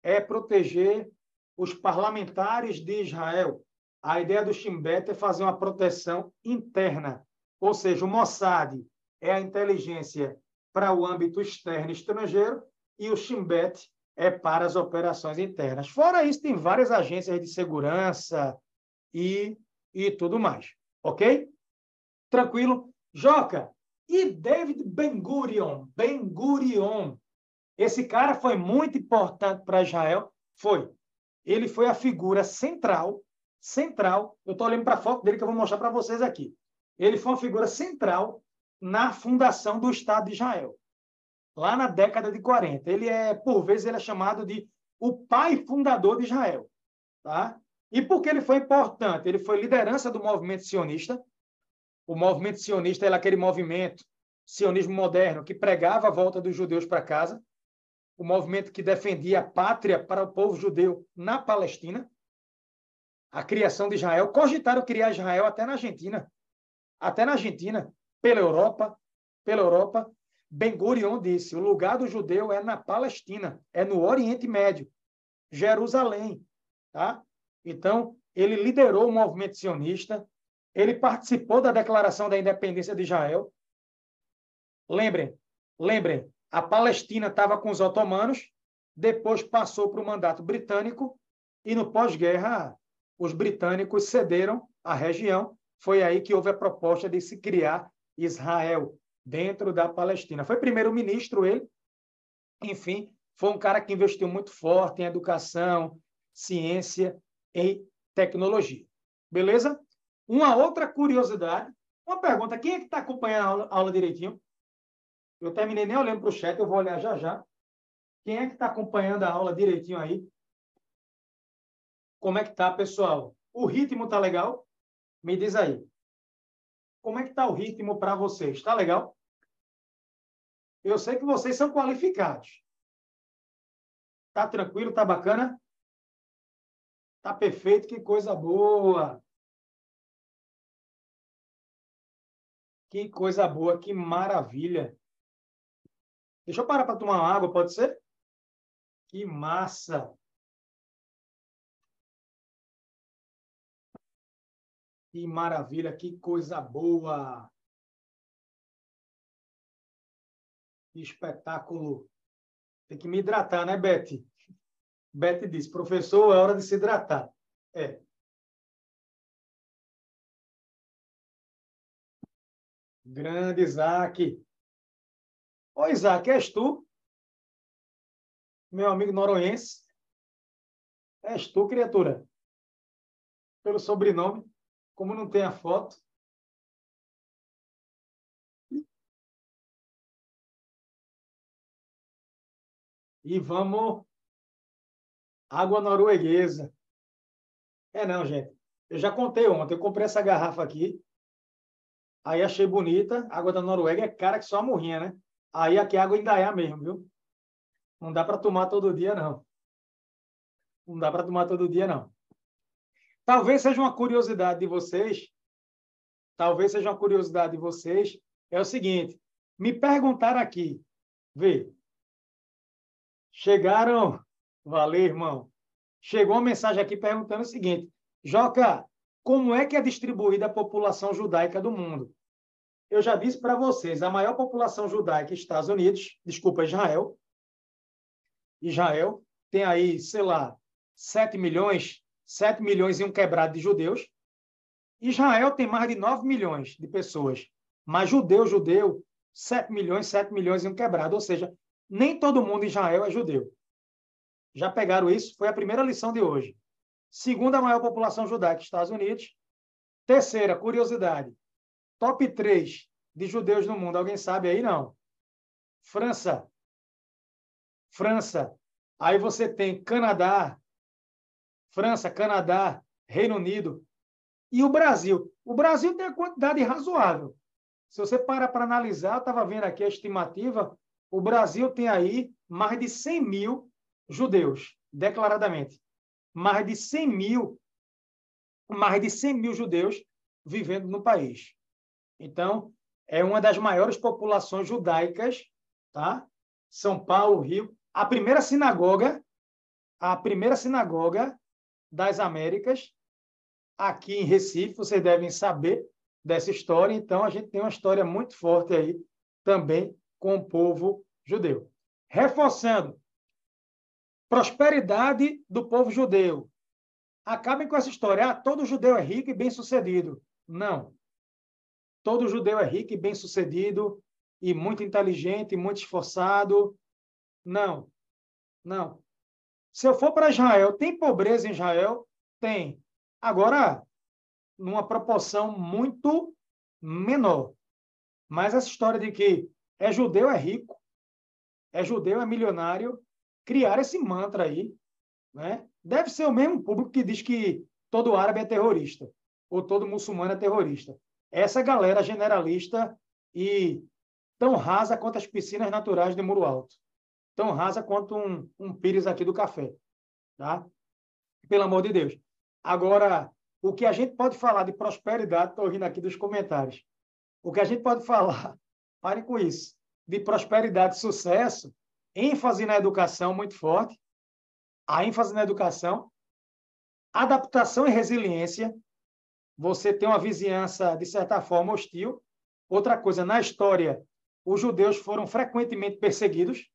é proteger os parlamentares de Israel. A ideia do Shimbet é fazer uma proteção interna, ou seja, o Mossad é a inteligência para o âmbito externo e estrangeiro e o Shimbet é para as operações internas. Fora isso, tem várias agências de segurança e, e tudo mais. Ok? Tranquilo? Joca, e David Ben Gurion? Esse cara foi muito importante para Israel? Foi. Ele foi a figura central, central. Eu estou olhando para a foto dele que eu vou mostrar para vocês aqui. Ele foi uma figura central na fundação do Estado de Israel lá na década de 40. Ele é, por vezes, ele é chamado de o pai fundador de Israel. Tá? E por que ele foi importante? Ele foi liderança do movimento sionista. O movimento sionista era aquele movimento sionismo moderno que pregava a volta dos judeus para casa, o movimento que defendia a pátria para o povo judeu na Palestina, a criação de Israel, cogitaram criar Israel até na Argentina, até na Argentina, pela Europa, pela Europa, Ben Gurion disse: o lugar do judeu é na Palestina, é no Oriente Médio, Jerusalém. Tá? Então, ele liderou o movimento sionista, ele participou da declaração da independência de Israel. Lembrem, lembrem, a Palestina estava com os otomanos, depois passou para o mandato britânico, e no pós-guerra, os britânicos cederam a região. Foi aí que houve a proposta de se criar Israel, dentro da Palestina. Foi primeiro-ministro ele, enfim, foi um cara que investiu muito forte em educação, ciência em tecnologia. Beleza? Uma outra curiosidade, uma pergunta, quem é que está acompanhando a aula, a aula direitinho? Eu terminei nem olhando para o chat, eu vou olhar já já. Quem é que está acompanhando a aula direitinho aí? Como é que está, pessoal? O ritmo está legal? Me diz aí. Como é que está o ritmo para vocês? Está legal? Eu sei que vocês são qualificados. Tá tranquilo? Tá bacana? Tá perfeito? Que coisa boa! Que coisa boa, que maravilha. Deixa eu parar para tomar uma água, pode ser? Que massa! Que maravilha, que coisa boa! Que espetáculo! Tem que me hidratar, né, Beth? Beth disse, professor, é hora de se hidratar. É. Grande Isaac. Ô, Isaac, és tu? Meu amigo noroense. És tu, criatura? Pelo sobrenome, como não tem a foto. E vamos. Água norueguesa. É não, gente. Eu já contei ontem. Eu comprei essa garrafa aqui. Aí achei bonita. água da Noruega é cara que só a morrinha, né? Aí aqui a água ainda é a mesmo, viu? Não dá para tomar todo dia, não. Não dá para tomar todo dia, não. Talvez seja uma curiosidade de vocês. Talvez seja uma curiosidade de vocês. É o seguinte: me perguntaram aqui. Vê, Chegaram. Valeu, irmão. Chegou uma mensagem aqui perguntando o seguinte: Joca, como é que é distribuída a população judaica do mundo? Eu já disse para vocês, a maior população judaica Estados Unidos, desculpa, Israel. Israel tem aí, sei lá, 7 milhões, 7 milhões e um quebrado de judeus. Israel tem mais de 9 milhões de pessoas. Mas judeu, judeu, 7 milhões, 7 milhões e um quebrado. Ou seja, nem todo mundo em Israel é judeu. Já pegaram isso? Foi a primeira lição de hoje. Segunda maior população judaica dos Estados Unidos. Terceira, curiosidade. Top 3 de judeus no mundo. Alguém sabe aí? Não. França. França. Aí você tem Canadá. França, Canadá, Reino Unido. E o Brasil. O Brasil tem a quantidade razoável. Se você para para analisar, estava vendo aqui a estimativa, o Brasil tem aí mais de 100 mil judeus, declaradamente. Mais de 100 mil, mais de 100 mil judeus vivendo no país. Então, é uma das maiores populações judaicas, tá? São Paulo, Rio. A primeira sinagoga, a primeira sinagoga das Américas, aqui em Recife, vocês devem saber dessa história. Então, a gente tem uma história muito forte aí também com o povo judeu. Reforçando, prosperidade do povo judeu. Acabem com essa história. Ah, todo judeu é rico e bem-sucedido. Não. Todo judeu é rico e bem-sucedido e muito inteligente, muito esforçado. Não. Não. Se eu for para Israel, tem pobreza em Israel? Tem. Agora, numa proporção muito menor. Mas essa história de que é judeu, é rico, é judeu, é milionário, criar esse mantra aí, né? Deve ser o mesmo público que diz que todo árabe é terrorista ou todo muçulmano é terrorista. Essa galera generalista e tão rasa quanto as piscinas naturais de Muro Alto, tão rasa quanto um, um pires aqui do café, tá? Pelo amor de Deus. Agora, o que a gente pode falar de prosperidade, estou rindo aqui dos comentários. O que a gente pode falar Pare com isso. De prosperidade e sucesso, ênfase na educação muito forte, a ênfase na educação, adaptação e resiliência. Você tem uma vizinhança, de certa forma, hostil. Outra coisa, na história, os judeus foram frequentemente perseguidos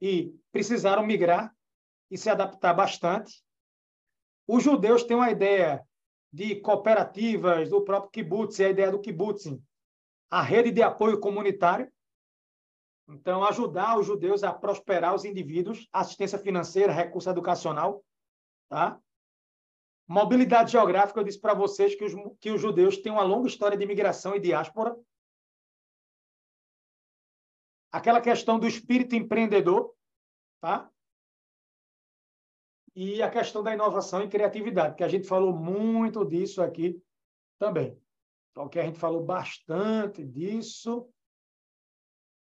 e precisaram migrar e se adaptar bastante. Os judeus têm uma ideia de cooperativas, do próprio kibbutz, a ideia do kibbutzim, a rede de apoio comunitário. Então, ajudar os judeus a prosperar os indivíduos, assistência financeira, recurso educacional, tá? Mobilidade geográfica, eu disse para vocês que os, que os judeus têm uma longa história de imigração e diáspora. Aquela questão do espírito empreendedor, tá? E a questão da inovação e criatividade, que a gente falou muito disso aqui também. Então, que a gente falou bastante disso.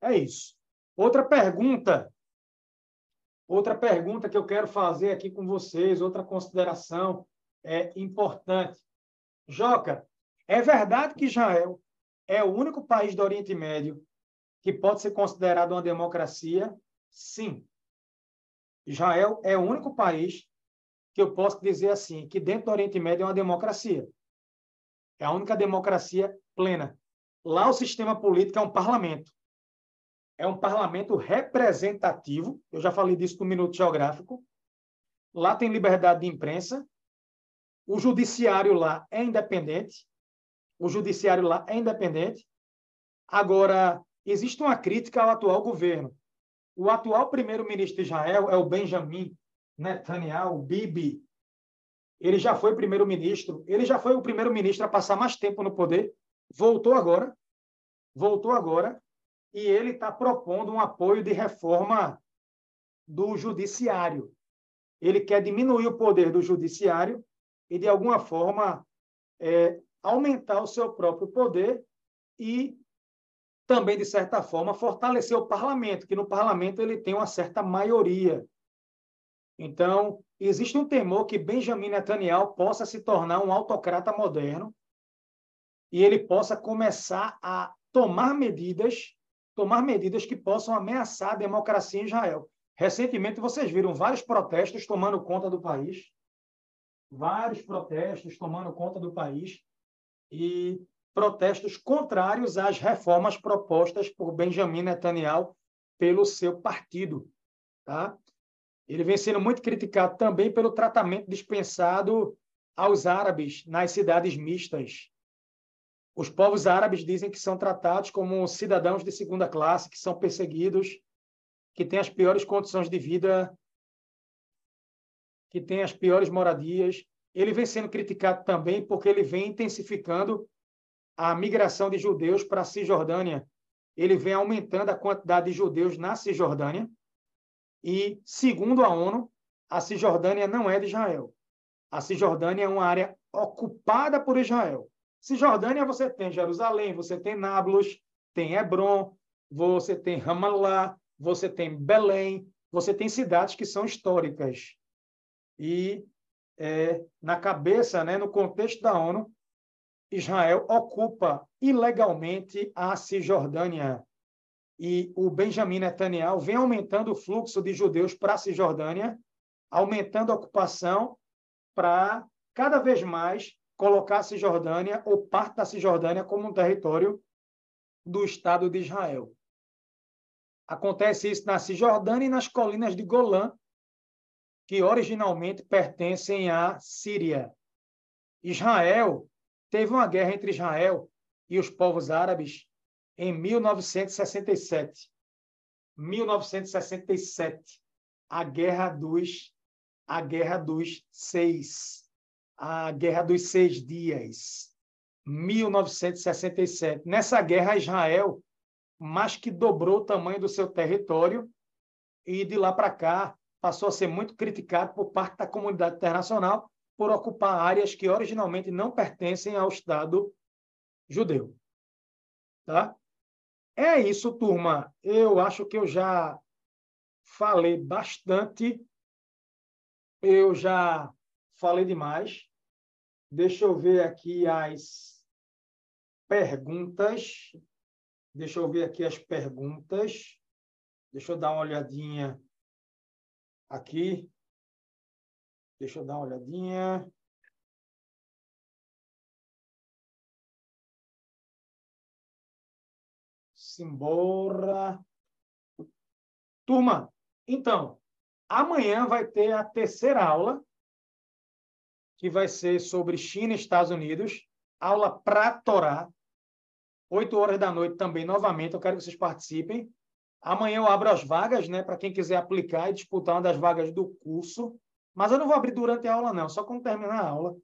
É isso. Outra pergunta. Outra pergunta que eu quero fazer aqui com vocês, outra consideração é importante. Joca, é verdade que Israel é o único país do Oriente Médio que pode ser considerado uma democracia? Sim. Israel é o único país que eu posso dizer assim, que dentro do Oriente Médio é uma democracia. É a única democracia plena. Lá o sistema político é um parlamento. É um parlamento representativo. Eu já falei disso no Minuto Geográfico. Lá tem liberdade de imprensa. O judiciário lá é independente. O judiciário lá é independente. Agora, existe uma crítica ao atual governo. O atual primeiro-ministro de Israel é o Benjamin Netanyahu, Bibi. Ele já foi primeiro-ministro, ele já foi o primeiro-ministro a passar mais tempo no poder, voltou agora, voltou agora, e ele está propondo um apoio de reforma do judiciário. Ele quer diminuir o poder do judiciário e, de alguma forma, é, aumentar o seu próprio poder e também, de certa forma, fortalecer o parlamento, que no parlamento ele tem uma certa maioria. Então, existe um temor que Benjamin Netanyahu possa se tornar um autocrata moderno e ele possa começar a tomar medidas, tomar medidas que possam ameaçar a democracia em Israel. Recentemente vocês viram vários protestos tomando conta do país, vários protestos tomando conta do país e protestos contrários às reformas propostas por Benjamin Netanyahu pelo seu partido, tá? Ele vem sendo muito criticado também pelo tratamento dispensado aos árabes nas cidades mistas. Os povos árabes dizem que são tratados como cidadãos de segunda classe, que são perseguidos, que têm as piores condições de vida, que têm as piores moradias. Ele vem sendo criticado também porque ele vem intensificando a migração de judeus para a Cisjordânia. Ele vem aumentando a quantidade de judeus na Cisjordânia e, segundo a ONU, a Cisjordânia não é de Israel. A Cisjordânia é uma área ocupada por Israel. Cisjordânia você tem Jerusalém, você tem Nablus, tem Hebron, você tem Ramallah, você tem Belém, você tem cidades que são históricas. E é, na cabeça, né, no contexto da ONU, Israel ocupa ilegalmente a Cisjordânia e o Benjamin Netanyahu vem aumentando o fluxo de judeus para a Cisjordânia, aumentando a ocupação para cada vez mais colocar a Cisjordânia ou parte da Cisjordânia como um território do Estado de Israel. Acontece isso na Cisjordânia e nas colinas de Golã, que originalmente pertencem à Síria. Israel teve uma guerra entre Israel e os povos árabes em 1967. 1967, a Guerra dos a Guerra dos Seis, a Guerra dos Seis Dias, 1967. Nessa guerra, Israel mais que dobrou o tamanho do seu território e de lá para cá passou a ser muito criticado por parte da comunidade internacional por ocupar áreas que originalmente não pertencem ao Estado judeu. Tá? É isso, turma. Eu acho que eu já falei bastante. Eu já falei demais. Deixa eu ver aqui as perguntas. Deixa eu ver aqui as perguntas. Deixa eu dar uma olhadinha aqui. Deixa eu dar uma olhadinha. Simbora. Turma, então, amanhã vai ter a terceira aula, que vai ser sobre China e Estados Unidos, aula para Torá, oito horas da noite também, novamente, eu quero que vocês participem. Amanhã eu abro as vagas, né, para quem quiser aplicar e disputar uma das vagas do curso, Mas eu não vou abrir durante a aula, não, só quando terminar a aula.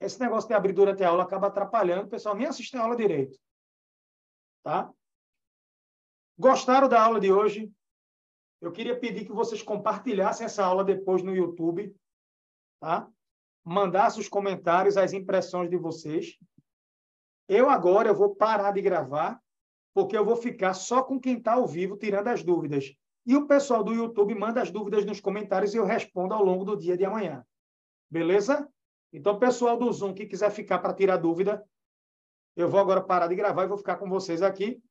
Esse negócio de abrir durante a aula acaba atrapalhando, o pessoal nem assiste a aula direito. Tá? Gostaram da aula de hoje? Eu queria pedir que vocês compartilhassem essa aula depois no YouTube, tá? Mandassem os comentários, as impressões de vocês. Eu agora eu vou parar de gravar, porque eu vou ficar só com quem está ao vivo tirando as dúvidas. E o pessoal do YouTube manda as dúvidas nos comentários e eu respondo ao longo do dia de amanhã. Beleza? Então, pessoal do Zoom que quiser ficar para tirar dúvida, eu vou agora parar de gravar e vou ficar com vocês aqui.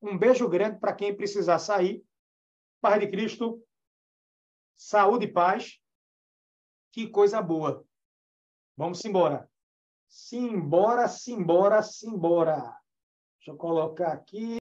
Um beijo grande para quem precisar sair. Paz de Cristo, saúde e paz. Que coisa boa. Vamos embora. Simbora, simbora, simbora. Deixa eu colocar aqui.